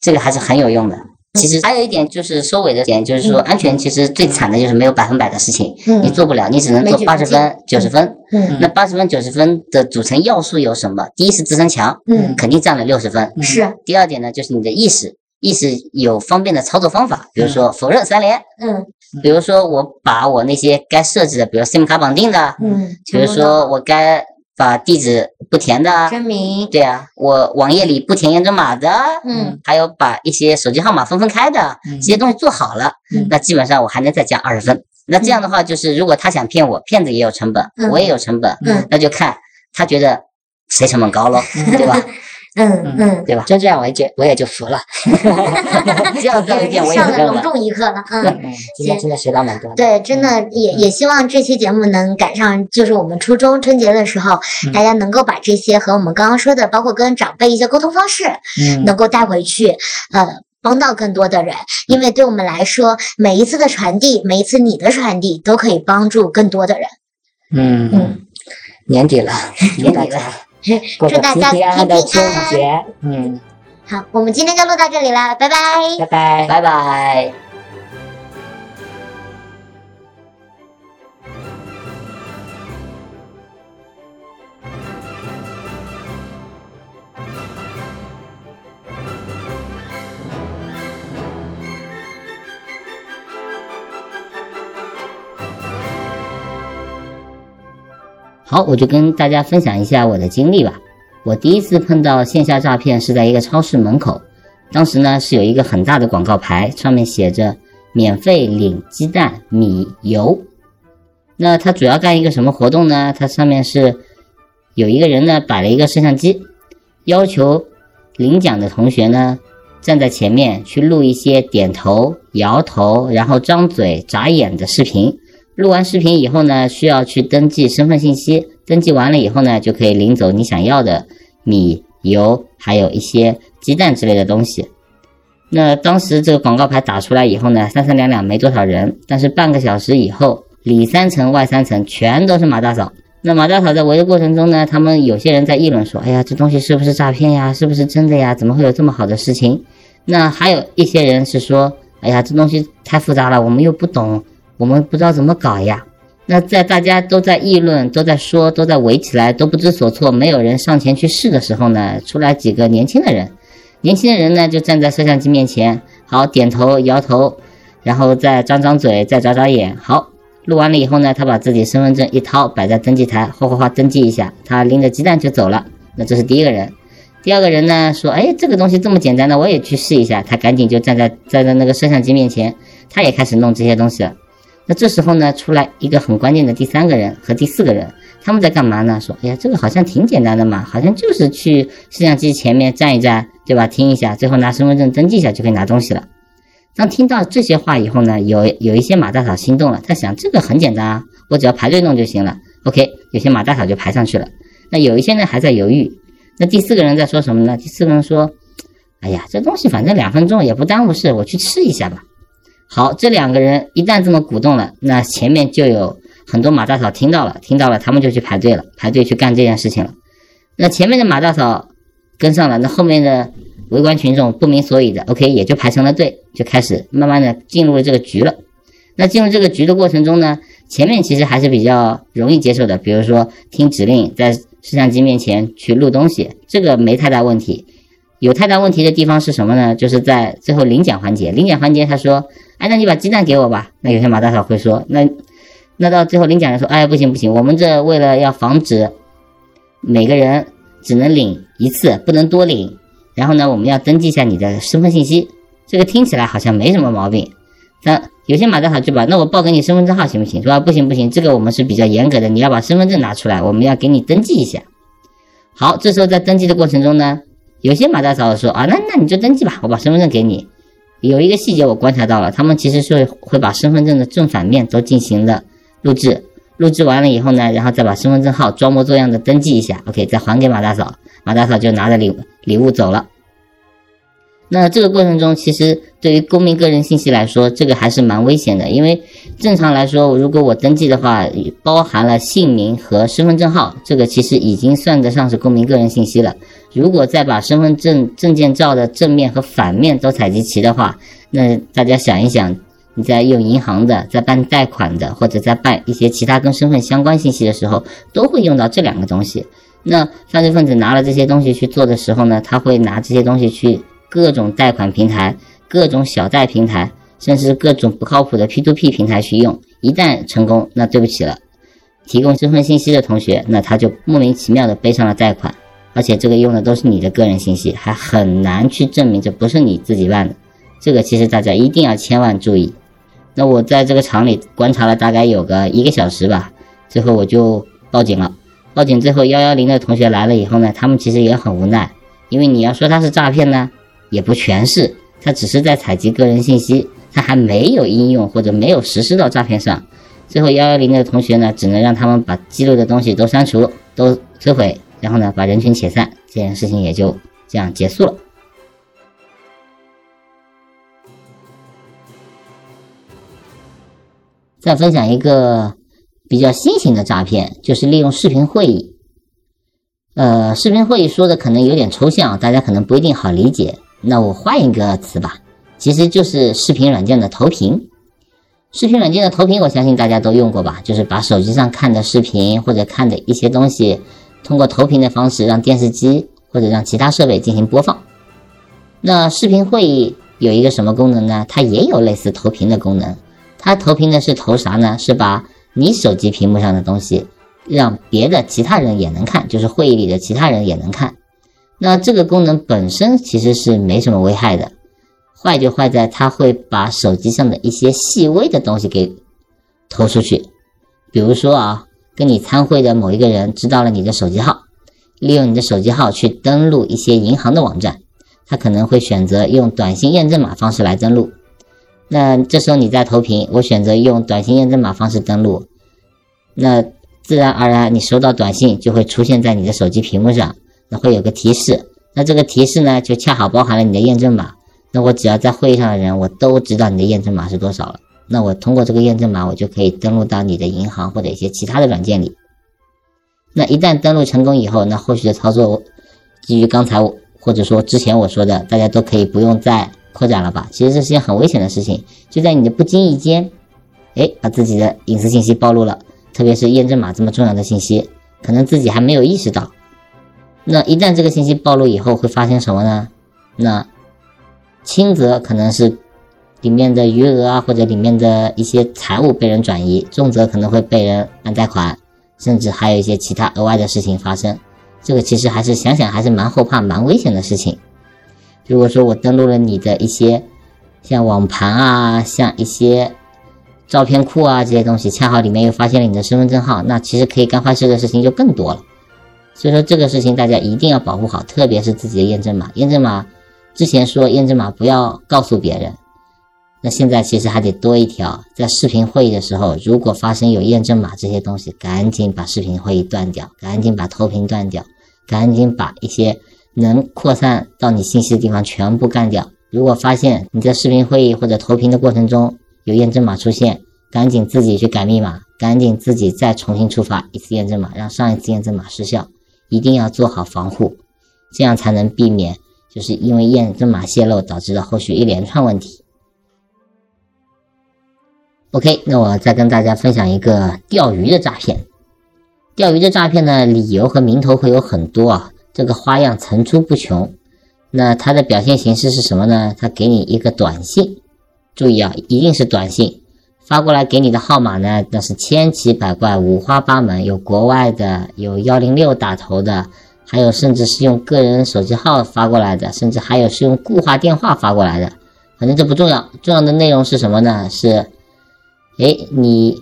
这个还是很有用的。其实还有一点就是收尾的点，就是说安全其实最惨的就是没有百分百的事情，你嗯做不了，你只能做八十分、九十分。嗯那八十分、九十分的组成要素有什么？第一是自身强，嗯肯定占了六十分。是第二点呢，就是你的意识，意思有方便的操作方法，比如说否认三连，嗯。比如说我把我那些该设置的，比如 SIM 卡绑定的，嗯，比如说我该把地址不填的，真名，对啊，我网页里不填验证码的，嗯，还有把一些手机号码分分开的嗯这些东西做好了，嗯。那基本上我还能再加二十分。那这样的话，就是如果他想骗我，骗子也有成本，嗯我也有成本，嗯。那就看他觉得谁成本高咯，对吧？嗯嗯，对吧？就这样，我也就我也就服了。这样这一遍我也上了隆。重一课了，嗯。嗯，今天真的学到蛮多。对，真的也也希望这期节目能赶上，就是我们初中春节的时候，嗯大家能够把这些和我们刚刚说的，包括跟长辈一些沟通方式，嗯能够带回去，呃，帮到更多的人。因为对我们来说，每一次的传递，每一次你的传递，都可以帮助更多的人。嗯嗯，年底了，年底了，祝大家平平安安春节。嗯，好，我们今天就录到这里了，拜拜。拜拜。拜拜。好，我就跟大家分享一下我的经历吧。我第一次碰到线下诈骗是在一个超市门口，当时呢是有一个很大的广告牌，上面写着“免费领鸡蛋、米、油”。那它主要干一个什么活动呢？它上面是有一个人呢摆了一个摄像机，要求领奖的同学呢站在前面去录一些点头、摇头，然后张嘴、眨眼的视频。录完视频以后呢，需要去登记身份信息，登记完了以后呢，就可以领走你想要的米、油，还有一些鸡蛋之类的东西。那当时这个广告牌打出来以后呢，三三两两没多少人，但是半个小时以后，里三层外三层全都是马大嫂。那马大嫂在围的过程中呢，他们有些人在议论说：“哎呀，这东西是不是诈骗呀？是不是真的呀？怎么会有这么好的事情？”那还有一些人是说：“哎呀，这东西太复杂了，我们又不懂。”我们不知道怎么搞呀。那在大家都在议论、都在说、都在围起来、都不知所措，没有人上前去试的时候呢，出来几个年轻的人。年轻的人呢，就站在摄像机面前，好点头、摇头，然后再张张嘴、再眨眨眼。好，录完了以后呢，他把自己身份证一掏，摆在登记台，哗哗哗登记一下，他拎着鸡蛋就走了。那这是第一个人。第二个人呢说，哎，这个东西这么简单的，我也去试一下。他赶紧就站在站在那个摄像机面前，他也开始弄这些东西了。那这时候呢，出来一个很关键的第三个人和第四个人，他们在干嘛呢？说，哎呀，这个好像挺简单的嘛，好像就是去摄像机前面站一站，对吧？听一下，最后拿身份证登记一下就可以拿东西了。当听到这些话以后呢，有有一些马大嫂心动了，他想这个很简单啊，我只要排队弄就行了。OK，有些马大嫂就排上去了。那有一些呢还在犹豫。那第四个人在说什么呢？第四个人说，哎呀，这东西反正两分钟也不耽误事，我去吃一下吧。好，这两个人一旦这么鼓动了，那前面就有很多马大嫂听到了，听到了，他们就去排队了，排队去干这件事情了。那前面的马大嫂跟上了，那后面的围观群众不明所以的，OK 也就排成了队，就开始慢慢的进入了这个局了。那进入这个局的过程中呢，前面其实还是比较容易接受的，比如说听指令，在摄像机面前去录东西，这个没太大问题。有太大问题的地方是什么呢？就是在最后领奖环节，领奖环节他说。哎，那你把鸡蛋给我吧。那有些马大嫂会说，那那到最后领奖人说，哎，不行不行，我们这为了要防止每个人只能领一次，不能多领。然后呢，我们要登记一下你的身份信息。这个听起来好像没什么毛病，但有些马大嫂就把，那我报给你身份证号行不行？说不行不行，这个我们是比较严格的，你要把身份证拿出来，我们要给你登记一下。好，这时候在登记的过程中呢，有些马大嫂说啊，那那你就登记吧，我把身份证给你。有一个细节我观察到了，他们其实是会把身份证的正反面都进行了录制，录制完了以后呢，然后再把身份证号装模作样的登记一下，OK，再还给马大嫂，马大嫂就拿着礼礼物走了。那这个过程中，其实对于公民个人信息来说，这个还是蛮危险的，因为正常来说，如果我登记的话，包含了姓名和身份证号，这个其实已经算得上是公民个人信息了。如果再把身份证证件照的正面和反面都采集齐的话，那大家想一想，你在用银行的、在办贷款的，或者在办一些其他跟身份相关信息的时候，都会用到这两个东西。那犯罪分子拿了这些东西去做的时候呢，他会拿这些东西去。各种贷款平台、各种小贷平台，甚至各种不靠谱的 P2P 平台去用。一旦成功，那对不起了，提供身份信息的同学，那他就莫名其妙的背上了贷款，而且这个用的都是你的个人信息，还很难去证明这不是你自己办的。这个其实大家一定要千万注意。那我在这个厂里观察了大概有个一个小时吧，最后我就报警了。报警最后幺幺零的同学来了以后呢，他们其实也很无奈，因为你要说他是诈骗呢，也不全是，他只是在采集个人信息，他还没有应用或者没有实施到诈骗上。最后幺幺零的同学呢，只能让他们把记录的东西都删除、都摧毁，然后呢把人群解散，这件事情也就这样结束了。再分享一个比较新型的诈骗，就是利用视频会议。呃，视频会议说的可能有点抽象，大家可能不一定好理解。那我换一个词吧，其实就是视频软件的投屏。视频软件的投屏，我相信大家都用过吧？就是把手机上看的视频或者看的一些东西，通过投屏的方式让电视机或者让其他设备进行播放。那视频会议有一个什么功能呢？它也有类似投屏的功能。它投屏的是投啥呢？是把你手机屏幕上的东西让别的其他人也能看，就是会议里的其他人也能看。那这个功能本身其实是没什么危害的，坏就坏在它会把手机上的一些细微的东西给投出去。比如说啊，跟你参会的某一个人知道了你的手机号，利用你的手机号去登录一些银行的网站，他可能会选择用短信验证码方式来登录。那这时候你在投屏，我选择用短信验证码方式登录，那自然而然你收到短信就会出现在你的手机屏幕上，那会有个提示，那这个提示呢就恰好包含了你的验证码，那我只要在会议上的人我都知道你的验证码是多少了，那我通过这个验证码我就可以登录到你的银行或者一些其他的软件里，那一旦登录成功以后，那后续的操作基于刚才我或者说之前我说的，大家都可以不用再。扩展了吧？其实这是件很危险的事情，就在你的不经意间，哎，把自己的隐私信息暴露了，特别是验证码这么重要的信息，可能自己还没有意识到。那一旦这个信息暴露以后，会发生什么呢？那轻则可能是里面的余额啊，或者里面的一些财物被人转移；重则可能会被人按贷款，甚至还有一些其他额外的事情发生。这个其实还是想想还是蛮后怕、蛮危险的事情。如果说我登录了你的一些像网盘啊，像一些照片库啊这些东西，恰好里面又发现了你的身份证号，那其实可以干坏事的事情就更多了。所以说这个事情大家一定要保护好，特别是自己的验证码。验证码之前说验证码不要告诉别人，那现在其实还得多一条，在视频会议的时候，如果发生有验证码这些东西，赶紧把视频会议断掉，赶紧把投屏断掉，赶紧把一些。能扩散到你信息的地方全部干掉。如果发现你在视频会议或者投屏的过程中有验证码出现，赶紧自己去改密码，赶紧自己再重新触发一次验证码，让上一次验证码失效。一定要做好防护，这样才能避免就是因为验证码泄露导致的后续一连串问题。OK，那我再跟大家分享一个钓鱼的诈骗。钓鱼的诈骗呢，理由和名头会有很多啊。这个花样层出不穷，那它的表现形式是什么呢？它给你一个短信，注意啊，一定是短信发过来给你的号码呢，那是千奇百怪、五花八门，有国外的，有幺零六打头的，还有甚至是用个人手机号发过来的，甚至还有是用固话电话发过来的。反正这不重要，重要的内容是什么呢？是，哎，你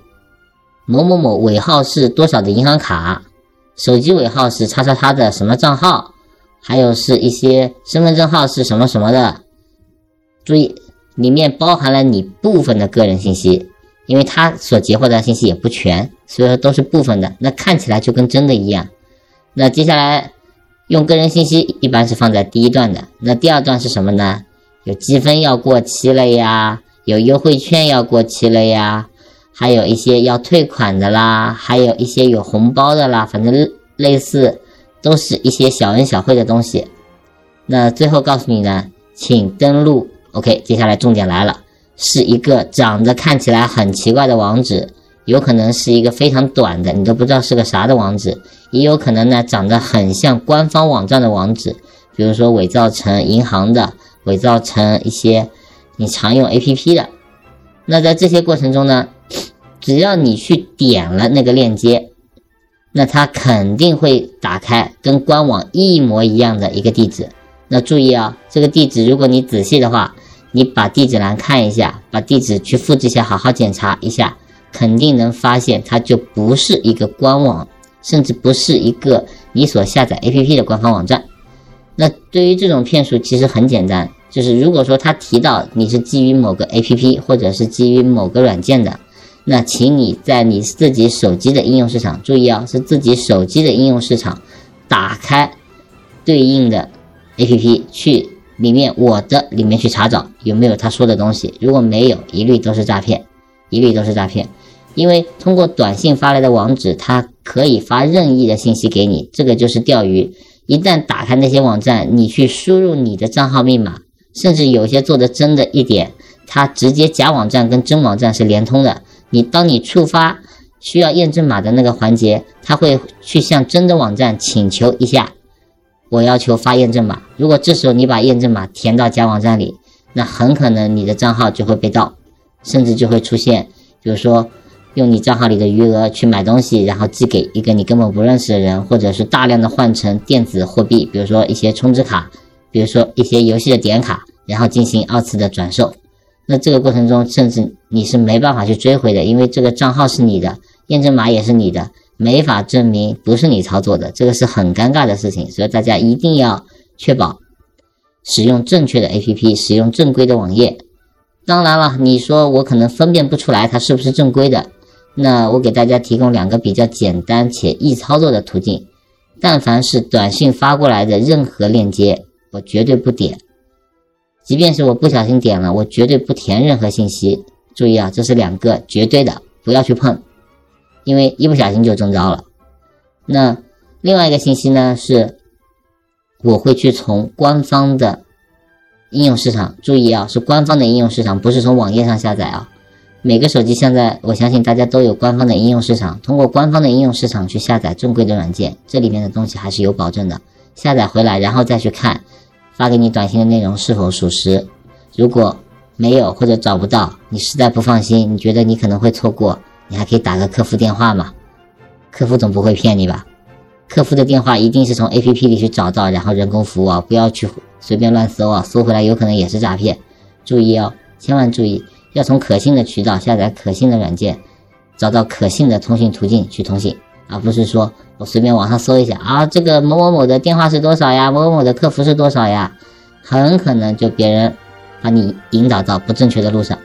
某某某尾号是多少的银行卡？手机尾号是叉叉叉的什么账号，还有是一些身份证号是什么什么的。注意，里面包含了你部分的个人信息，因为他所截获的信息也不全，所以说都是部分的。那看起来就跟真的一样。那接下来用个人信息一般是放在第一段的。那第二段是什么呢？有积分要过期了呀，有优惠券要过期了呀。还有一些要退款的啦，还有一些有红包的啦，反正类似都是一些小恩小惠的东西。那最后告诉你呢，请登录。OK，接下来重点来了，是一个长得看起来很奇怪的网址，有可能是一个非常短的，你都不知道是个啥的网址，也有可能呢长得很像官方网站的网址，比如说伪造成银行的，伪造成一些你常用 APP 的。那在这些过程中呢，只要你去点了那个链接，那它肯定会打开跟官网一模一样的一个地址。那注意啊，这个地址如果你仔细的话，你把地址栏看一下，把地址去复制一下，好好检查一下，肯定能发现它就不是一个官网，甚至不是一个你所下载 APP 的官方网站。那对于这种骗术，其实很简单，就是如果说他提到你是基于某个 APP 或者是基于某个软件的，那请你在你自己手机的应用市场，注意啊，是自己手机的应用市场，打开对应的 APP 去。里面我的里面去查找有没有他说的东西，如果没有，一律都是诈骗，一律都是诈骗。因为通过短信发来的网址，它可以发任意的信息给你，这个就是钓鱼。一旦打开那些网站，你去输入你的账号密码，甚至有些做的真的一点，它直接假网站跟真网站是连通的。你当你触发需要验证码的那个环节，它会去向真的网站请求一下。我要求发验证码，如果这时候你把验证码填到假网站里，那很可能你的账号就会被盗，甚至就会出现，比如说用你账号里的余额去买东西，然后寄给一个你根本不认识的人，或者是大量的换成电子货币，比如说一些充值卡，比如说一些游戏的点卡，然后进行二次的转售。那这个过程中，甚至你是没办法去追回的，因为这个账号是你的，验证码也是你的。没法证明不是你操作的，这个是很尴尬的事情，所以大家一定要确保使用正确的 APP，使用正规的网页。当然了，你说我可能分辨不出来它是不是正规的，那我给大家提供两个比较简单且易操作的途径。但凡是短信发过来的任何链接，我绝对不点；即便是我不小心点了，我绝对不填任何信息。注意啊，这是两个绝对的，不要去碰。因为一不小心就中招了。那另外一个信息呢是，我会去从官方的应用市场，注意啊，是官方的应用市场，不是从网页上下载啊。每个手机现在，我相信大家都有官方的应用市场，通过官方的应用市场去下载正规的软件，这里面的东西还是有保证的。下载回来，然后再去看发给你短信的内容是否属实。如果没有或者找不到，你实在不放心，你觉得你可能会错过。你还可以打个客服电话嘛？客服总不会骗你吧？客服的电话一定是从 A P P 里去找到，然后人工服务啊，不要去随便乱搜啊，搜回来有可能也是诈骗。注意哦，千万注意，要从可信的渠道下载可信的软件，找到可信的通讯途径去通信，而不是说我随便网上搜一下啊，这个某某某的电话是多少呀？某某某的客服是多少呀？很可能就别人把你引导到不正确的路上。